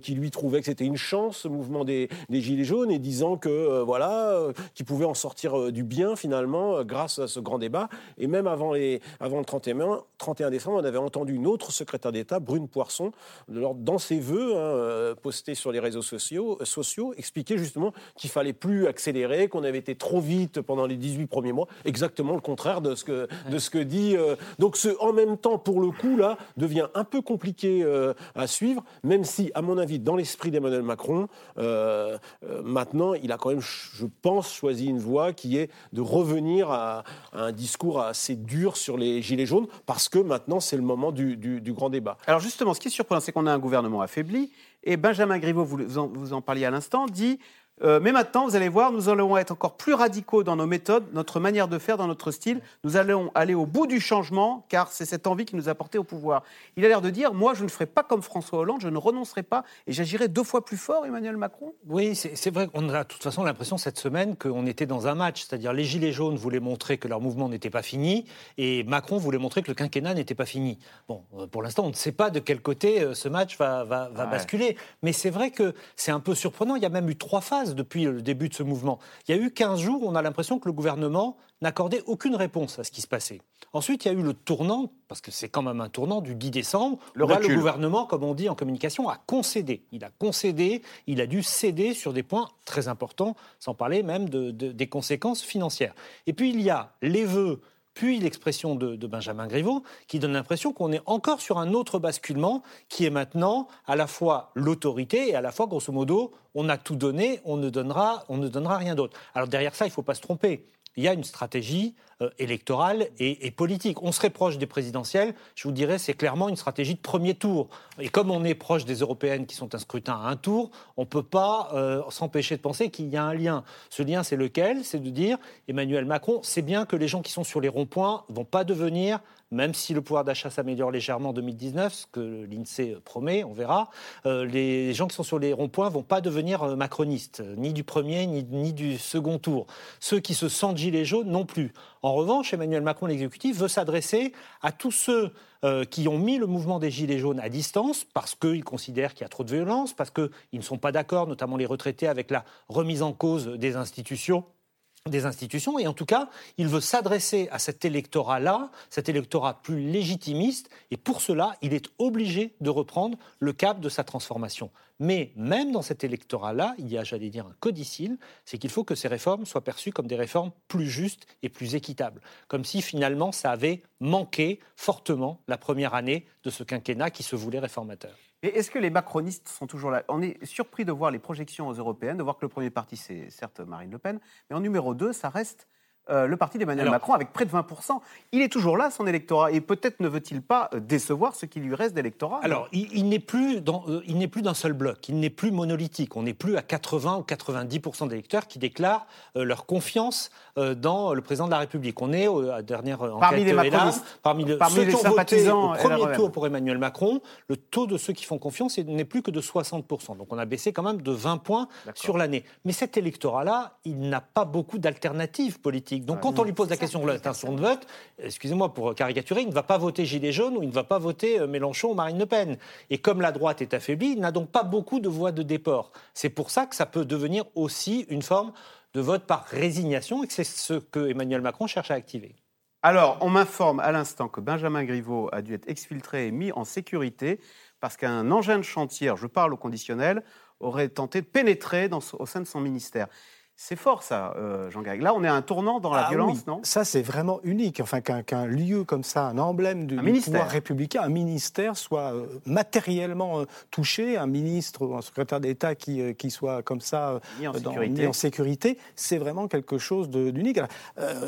qui lui trouvait que c'était une chance, ce mouvement des, des Gilets jaunes, et disant que, voilà, qu'il pouvait en sortir du bien finalement, grâce grâce à ce grand débat. Et même avant, les, avant le 31, 31 décembre, on avait entendu une autre secrétaire d'État, Brune Poisson, dans ses vœux hein, postés sur les réseaux sociaux, sociaux expliquer justement qu'il fallait plus accélérer, qu'on avait été trop vite pendant les 18 premiers mois. Exactement le contraire de ce que, de ce que dit. donc ce en même temps, pour le coup, là, devient un peu compliqué à suivre, même si, à mon avis, dans l'esprit d'Emmanuel Macron, maintenant, il a quand même, je pense, choisi une voie qui est de revenir à, un discours assez dur sur les gilets jaunes, parce que maintenant, c'est le moment du, grand débat. Alors justement, ce qui est surprenant, c'est qu'on a un gouvernement affaibli, et Benjamin Griveaux, vous en, vous en parliez à l'instant, dit euh, mais maintenant, vous allez voir, nous allons être encore plus radicaux dans nos méthodes, notre manière de faire, dans notre style. Nous allons aller au bout du changement, car c'est cette envie qui nous a porté au pouvoir. Il a l'air de dire, moi, je ne ferai pas comme François Hollande, je ne renoncerai pas, et j'agirai deux fois plus fort, Emmanuel Macron. Oui, c'est vrai qu'on a de toute façon l'impression cette semaine qu'on était dans un match, c'est-à-dire les Gilets jaunes voulaient montrer que leur mouvement n'était pas fini, et Macron voulait montrer que le quinquennat n'était pas fini. Bon, euh, pour l'instant, on ne sait pas de quel côté euh, ce match va, va, basculer, mais c'est vrai que c'est un peu surprenant. Il y a même eu trois phases depuis le début de ce mouvement. Il y a eu 15 jours où on a l'impression que le gouvernement n'accordait aucune réponse à ce qui se passait. Ensuite, il y a eu le tournant, parce que c'est quand même un tournant du 10 décembre, le, là, le gouvernement, comme on dit en communication, a concédé. Il a concédé, il a dû céder sur des points très importants, sans parler même de, des conséquences financières. Et puis, il y a les vœux puis l'expression de, Benjamin Griveaux, qui donne l'impression qu'on est encore sur un autre basculement, qui est maintenant à la fois l'autorité et à la fois, grosso modo, on a tout donné, on ne donnera, on ne donnera rien d'autre. Alors derrière ça, il ne faut pas se tromper il y a une stratégie euh, électorale et, politique. On serait proche des présidentielles, je vous dirais, c'est clairement une stratégie de premier tour. Et comme on est proche des européennes qui sont un scrutin à un tour, on ne peut pas euh, s'empêcher de penser qu'il y a un lien. Ce lien, c'est lequel? C'est de dire, Emmanuel Macron, c'est bien que les gens qui sont sur les ronds-points ne vont pas devenir même si le pouvoir d'achat s'améliore légèrement en 2019, ce que l'INSEE promet, on verra, euh, les gens qui sont sur les ronds-points vont pas devenir euh, macronistes, ni du premier ni, du second tour. Ceux qui se sentent gilets jaunes non plus. En revanche, Emmanuel Macron, l'exécutif, veut s'adresser à tous ceux euh, qui ont mis le mouvement des Gilets jaunes à distance parce qu'ils considèrent qu'il y a trop de violence, parce qu'ils ne sont pas d'accord, notamment les retraités, avec la remise en cause des institutions des institutions. Et en tout cas, il veut s'adresser à cet électorat-là, cet électorat plus légitimiste, et pour cela, il est obligé de reprendre le cap de sa transformation. Mais même dans cet électorat-là, il y a, j'allais dire, un codicile, c'est qu'il faut que ces réformes soient perçues comme des réformes plus justes et plus équitables. Comme si finalement ça avait manqué fortement la première année de ce quinquennat qui se voulait réformateur. Et est-ce que les macronistes sont toujours là? On est surpris de voir les projections européennes, de voir que le premier parti, c'est certes Marine Le Pen, mais en numéro 2, ça reste euh, le parti d'Emmanuel Macron avec près de 20%. Il est toujours là, son électorat, et peut-être ne veut-il pas euh, décevoir ce qui lui reste d'électorat? Alors, il, n'est plus dans, euh, il n'est plus d'un seul bloc, il n'est plus monolithique. On n'est plus à 80 ou 90% d'électeurs qui déclarent leur confiance dans le président de la République. On est, à la dernière parmi les macronistes, parmi, ceux qui ont voté au premier tour pour Emmanuel Macron, le taux de ceux qui font confiance n'est plus que de 60%. Donc on a baissé quand même de 20 points sur l'année. Mais cet électorat-là, il n'a pas beaucoup d'alternatives politiques. Donc quand on lui pose la question de l'intention de vote, excusez-moi pour caricaturer, il ne va pas voter Gilets jaunes ou il ne va pas voter euh, Mélenchon ou Marine Le Pen. Et comme la droite est affaiblie, il n'a donc pas beaucoup de voix de déport. C'est pour ça que ça peut devenir aussi une forme de vote par résignation et que c'est ce que Emmanuel Macron cherche à activer. Alors, on m'informe à l'instant que Benjamin Griveaux a dû être exfiltré et mis en sécurité parce qu'un engin de chantier, je parle au conditionnel, aurait tenté de pénétrer au sein de son ministère. C'est fort ça, euh, Jean Gag. Là, on est à un tournant dans la ah violence, non? Ça, c'est vraiment unique. Enfin, qu'un lieu comme ça, un emblème du, pouvoir républicain, un ministère soit euh, matériellement euh, touché, un ministre ou un secrétaire d'État qui, qui soit comme ça mis en sécurité, en sécurité c'est vraiment quelque chose d'unique.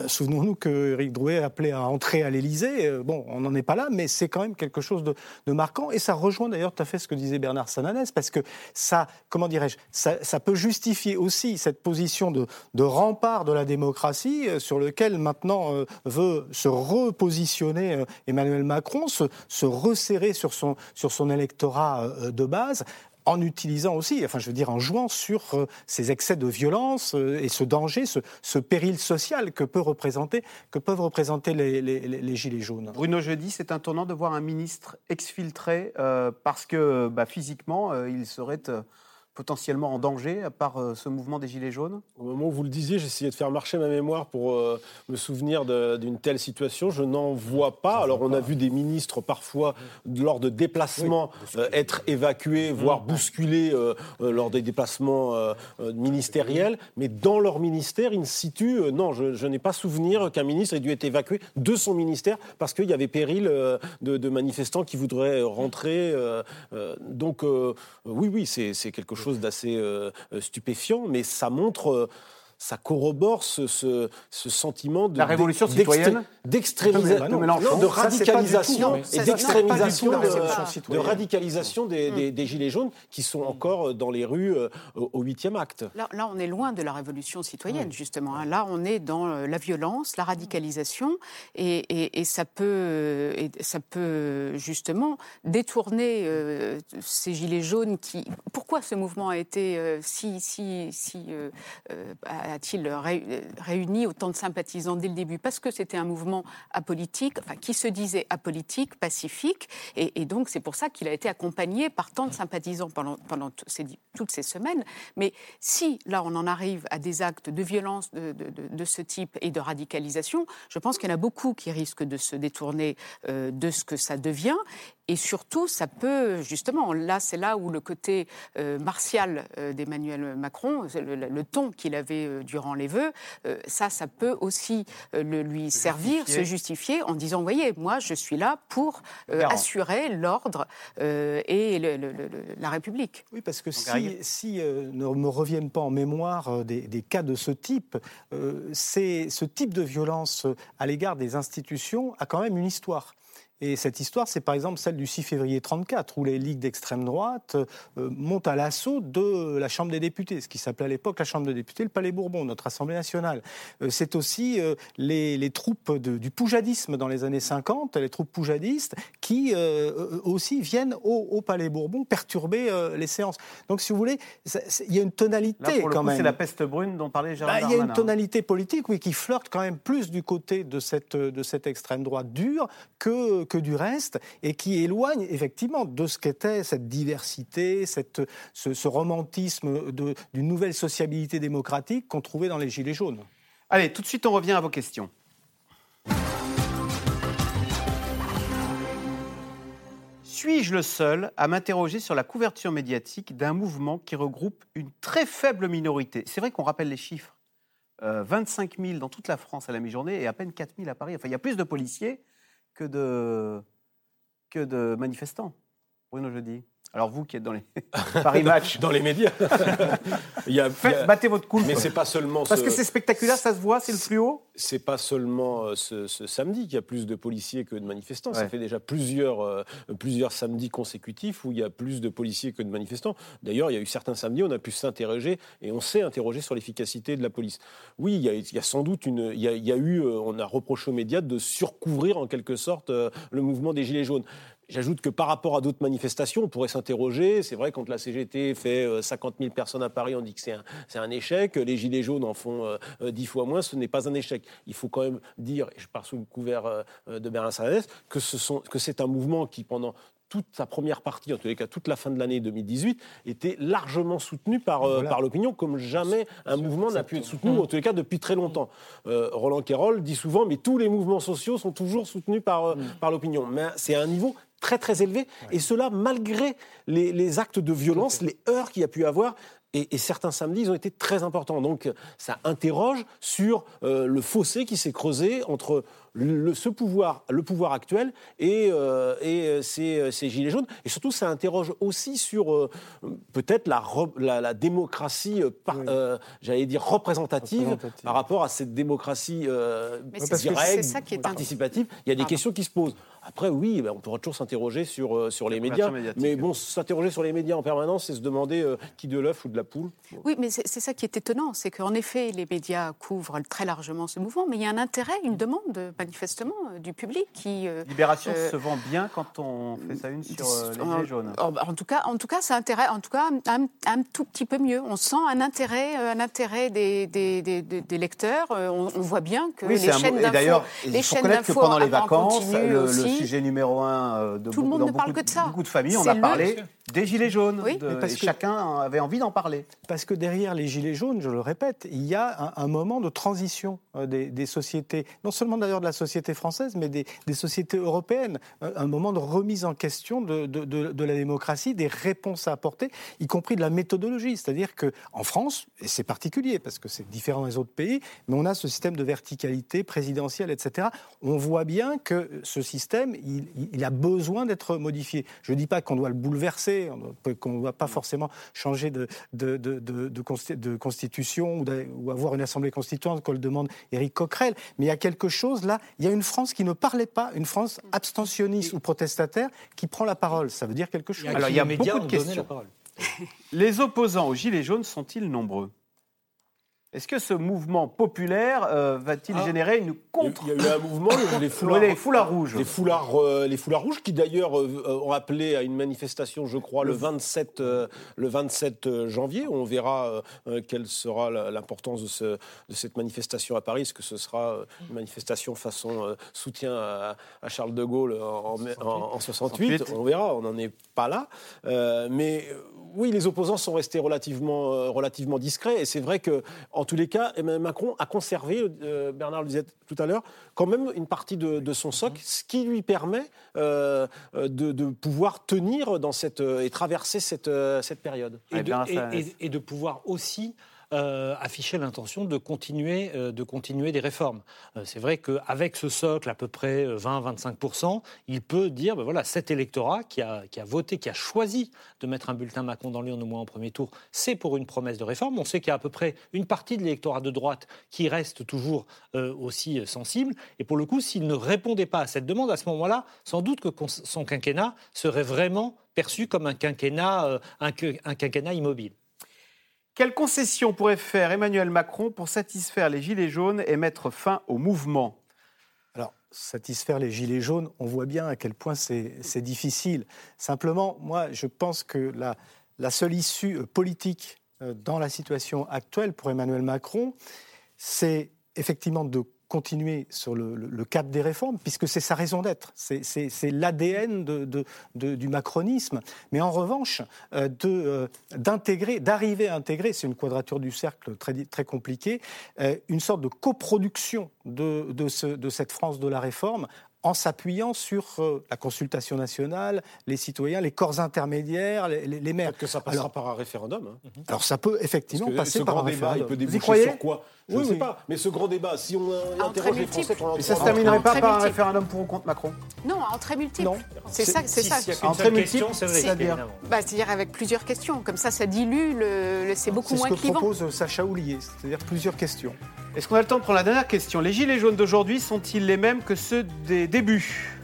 Souvenons-nous que Eric Drouet appelait à entrer à l'Élysée. bon, on n'en est pas là, mais c'est quand même quelque chose de, marquant. Et ça rejoint d'ailleurs tout à fait ce que disait Bernard Sananès, parce que ça, comment dirais-je, ça, ça peut justifier aussi cette position de, rempart de la démocratie euh, sur lequel maintenant euh, veut se repositionner euh, Emmanuel Macron, se, resserrer sur son, sur son électorat de base en utilisant aussi, enfin je veux dire en jouant sur ces excès de violence et ce danger, ce, péril social que, peut représenter, que peuvent représenter les, Gilets jaunes. Bruno Jeudi, c'est un tournant de voir un ministre exfiltré parce que bah, physiquement, il serait potentiellement en danger par euh, ce mouvement des Gilets jaunes? Au moment où vous le disiez, j'essayais de faire marcher ma mémoire pour euh, me souvenir d'une telle situation. Je n'en vois pas. Alors, on a vu des ministres parfois, lors de déplacements, euh, être évacués, voire bousculés lors des déplacements ministériels. Mais dans leur ministère, ils ne situent. non, je, n'ai pas souvenir qu'un ministre ait dû être évacué de son ministère parce qu'il y avait péril de, de, manifestants qui voudraient rentrer. donc, oui, oui, c'est quelque chose chose d'assez euh, stupéfiant, mais ça montre euh, ça corrobore ce, ce, sentiment de la révolution citoyenne d'extrémisation, de radicalisation et d'extrémisation de, radicalisation des, des, gilets jaunes qui sont encore euh, dans les rues au huitième acte. Là, là, on est loin de la révolution citoyenne justement. Hein. Là, on est dans la violence, la radicalisation, et, et, ça peut, et ça peut justement détourner ces gilets jaunes qui. Pourquoi ce mouvement a été si si si a-t-il réuni autant de sympathisants dès le début Parce que c'était un mouvement apolitique, enfin, qui se disait apolitique, pacifique, et, donc c'est pour ça qu'il a été accompagné par tant de sympathisants pendant, toutes ces semaines. Mais si là on en arrive à des actes de violence de, de, ce type et de radicalisation, je pense qu'il y en a beaucoup qui risquent de se détourner euh, de ce que ça devient. Et surtout, ça peut, justement, là, c'est là où le côté euh, martial euh, d'Emmanuel Macron, le, ton qu'il avait euh, durant les vœux, ça, ça peut aussi le, lui servir, se justifier en disant, voyez, moi, je suis là pour assurer l'ordre et la République. Oui, parce que si, si ne me reviennent pas en mémoire des, des cas de ce type, c'est ce type de violence à l'égard des institutions a quand même une histoire. Et cette histoire, c'est par exemple celle du 6 février 34, où les ligues d'extrême droite euh, montent à l'assaut de la Chambre des députés, ce qui s'appelait à l'époque la Chambre des députés, le Palais Bourbon, notre Assemblée nationale. Euh, c'est aussi euh, les, troupes du poujadisme dans les années 50, les troupes poujadistes, qui aussi viennent au, Palais Bourbon perturber les séances. Donc, si vous voulez, il y a une tonalité pour quand coup, même. C'est la peste brune dont parlait Gérard bah, Il y a une tonalité politique, oui, qui flirte quand même plus du côté de cette, de cette extrême droite dure que que du reste et qui éloigne effectivement de ce qu'était cette diversité, cette, ce, romantisme d'une nouvelle sociabilité démocratique qu'on trouvait dans les Gilets jaunes. Allez, tout de suite, on revient à vos questions. Suis-je le seul à m'interroger sur la couverture médiatique d'un mouvement qui regroupe une très faible minorité? C'est vrai qu'on rappelle les chiffres. 25 euh, 000 dans toute la France à la mi-journée et à peine 4 000 à Paris. Enfin, il y a plus de policiers que de, manifestants, Bruno Jeudi. Alors vous qui êtes dans les Paris Match, dans les médias, il y a, battez votre coupe. Mais c'est pas seulement parce que c'est spectaculaire, ça se voit, c'est le plus haut. C'est pas seulement euh, ce, samedi qu'il y a plus de policiers que de manifestants. Ça fait déjà plusieurs euh, plusieurs samedis consécutifs où il y a plus de policiers que de manifestants. D'ailleurs, il y a eu certains samedis, on a pu s'interroger et on s'est interrogé sur l'efficacité de la police. Oui, il y a, il y a sans doute une, il y a, il y a eu, euh, on a reproché aux médias de surcouvrir en quelque sorte le mouvement des gilets jaunes. J'ajoute que par rapport à d'autres manifestations, on pourrait s'interroger. C'est vrai, quand la CGT fait 50 euh, 000 personnes à Paris, on dit que c'est un, échec. Les Gilets jaunes en font 10 euh, fois moins. Ce n'est pas un échec. Il faut quand même dire, et je pars sous le couvert euh, de Berlin Sarnès, que, que c'est un mouvement qui, pendant toute sa première partie, en tous les cas toute la fin de l'année 2018, était largement soutenu par, par l'opinion, comme jamais un mouvement n'a pu être soutenu, en tous les cas depuis très longtemps. Roland Quérol dit souvent, mais tous les mouvements sociaux sont toujours soutenus par, mm. par l'opinion. Mais c'est un niveau très très élevé, et cela malgré les, actes de violence, les heures qu'il y a pu avoir. Et, certains samedis, ils ont été très importants. Donc ça interroge sur euh, le fossé qui s'est creusé entre le, ce pouvoir, le pouvoir actuel et, euh, et euh, ces, ces, gilets jaunes. Et surtout, ça interroge aussi sur peut-être la, la, démocratie, j'allais dire représentative, par rapport à cette démocratie directe, participative. Il y a des questions qui se posent. Après, oui, ben, on pourra toujours s'interroger sur, euh, sur les médias. Mais bon, s'interroger sur les médias en permanence, c'est se demander euh, qui de l'œuf ou de la poule. Oui, mais c'est ça qui est étonnant, c'est qu'en effet, les médias couvrent très largement ce mouvement, mais il y a un intérêt, une demande, manifestement, euh, du public qui. Libération se vend bien quand on fait ça une sur les Gilets jaunes. En, tout cas, en tout cas, ça intéresse, en tout cas, un, tout petit peu mieux. On sent un intérêt, un intérêt des, des, des, lecteurs. On, voit bien que les, chaînes d'infos, les chaînes d'infos pendant les vacances, le, sujet numéro un de, beaucoup, de familles. On a parlé des Gilets jaunes. Oui, de- mais parce et que- chacun avait envie d'en parler. Parce que derrière les Gilets jaunes, je le répète, il y a un, un moment de transition euh, des, des sociétés, non seulement d'ailleurs de la société française, mais des, des sociétés européennes. Un, un moment de remise en question de, de- de- de la démocratie, des réponses à apporter, y compris de la méthodologie. C'est-à-dire qu'en France, et c'est particulier parce que c'est différent des autres pays, mais on a ce système de verticalité présidentielle, etc. On voit bien que ce système, il, il a besoin d'être modifié. Je ne dis pas qu'on doit le bouleverser, on qu'on ne doit pas forcément changer de, de, de- de- de consti- de constitution ou, avoir une assemblée constituante, comme le demande Éric Coquerel. Mais il y a quelque chose là, il y a une France qui ne parlait pas, une France abstentionniste ou protestataire qui prend la parole. Ça veut dire quelque chose. Alors, il y a beaucoup de questions. Les opposants aux Gilets jaunes sont-ils nombreux? Est-ce que ce mouvement populaire euh, va-t-il Ah. générer une contre Il y a eu un mouvement, les, les foulards, les foulards rouges. Les foulards, euh, les foulards rouges qui d'ailleurs euh, euh, ont appelé à une manifestation, je crois, le 27, euh, le 27 janvier. On verra quelle sera l'importance de, ce- de cette manifestation à Paris. Est-ce que ce sera une manifestation façon soutien à, à Charles de Gaulle en, en- en 68 68. On verra, on n'en est pas là. Mais oui, les opposants sont restés relativement, relativement discrets. Et c'est vrai que, en tous les cas, Emmanuel Macron a conservé, euh, Bernard le disait tout à l'heure, quand même une partie de, de son socle, ce qui lui permet euh, euh, de, de pouvoir tenir dans cette, et traverser cette, cette période. et, de, et- et- et de pouvoir aussi euh, afficher l'intention de continuer, euh, de continuer des réformes. Euh, c'est vrai qu'avec ce socle, à peu près euh, 20-25%, il peut dire, ben voilà, cet électorat qui a, qui a voté, qui a choisi de mettre un bulletin Macron dans l'urne au moins en premier tour, c'est pour une promesse de réforme. On sait qu'il y a à peu près une partie de l'électorat de droite qui reste toujours euh, aussi euh, sensible. Et pour le coup, s'il ne répondait pas à cette demande, à ce moment-là, sans doute que son quinquennat serait vraiment perçu comme un quinquennat, euh, un que- un quinquennat immobile. Quelles concessions pourrait faire Emmanuel Macron pour satisfaire les Gilets jaunes et mettre fin au mouvement? Alors, satisfaire les gilets jaunes, on voit bien à quel point c'est difficile. Simplement, moi, je pense que la, la seule issue euh, politique euh, dans la situation actuelle pour Emmanuel Macron, c'est effectivement de continuer sur le, le- le cap des réformes, puisque c'est sa raison d'être, c'est- l'ADN du macronisme. Mais en revanche, euh, euh, d'intégrer, d'arriver à intégrer, c'est une quadrature du cercle très, compliquée, euh, une sorte de coproduction de cette France de la réforme en s'appuyant sur euh, la consultation nationale, les citoyens, les corps intermédiaires, les, les- les maires. que ça passera Alors- par un référendum. hein. Alors ça peut effectivement que passer ce par grand un débat, il référendum. peut Vous y déboucher croyez sur quoi? Je ne sais oui. pas. Mais ce grand débat, si on euh, Entrée interroge les multiple. Français pendant Et ça ne se terminerait pas Entrée par un référendum pour ou contre Macron? Non, en très multiple. Non. C'est ça, c'est si- ça. a Entrée seule multiple, question, c'est vrai. c'est-à-dire. Bah, C'est-à-dire avec plusieurs questions. Comme ça, ça dilue, le, le- c'est beaucoup C'est ce moins que clivant. propose Sacha Houlier, c'est-à-dire plusieurs questions. Est-ce qu'on a le temps de prendre la dernière question? Les Gilets jaunes d'aujourd'hui sont-ils les mêmes que ceux des débuts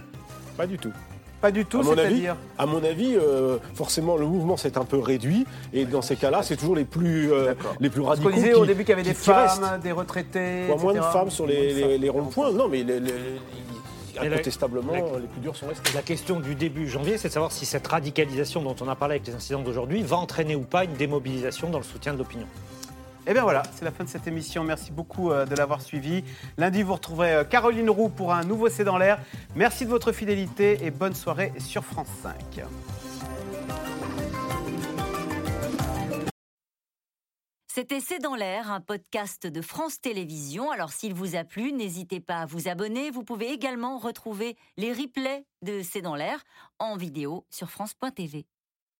Pas du tout. Pas du tout, à mon avis, c'est-à-dire à mon avis euh, forcément, le mouvement s'est un peu réduit. Et dans ces cas-là, c'est toujours les plus, euh, les plus Parce radicaux. qu'on disait qui- au début qu'il y avait des femmes, des retraités. Moins de femmes sur les, les- ronds-points. Non, mais les- la- incontestablement, la- les plus durs sont restés. La question du début janvier, c'est de savoir si cette radicalisation dont on a parlé avec les incidents d'aujourd'hui va entraîner ou pas une démobilisation dans le soutien de l'opinion. Et bien voilà, c'est la fin de cette émission. Merci beaucoup euh, de l'avoir suivi. Lundi, vous retrouverez euh, Caroline Roux pour un nouveau C'est dans l'air. Merci de votre fidélité et bonne soirée sur France 5. C'était C'est dans l'air, un podcast de France Télévisions. Alors s'il vous a plu, n'hésitez pas à vous abonner. Vous pouvez également retrouver les replays de C'est dans l'air en vidéo sur France.tv.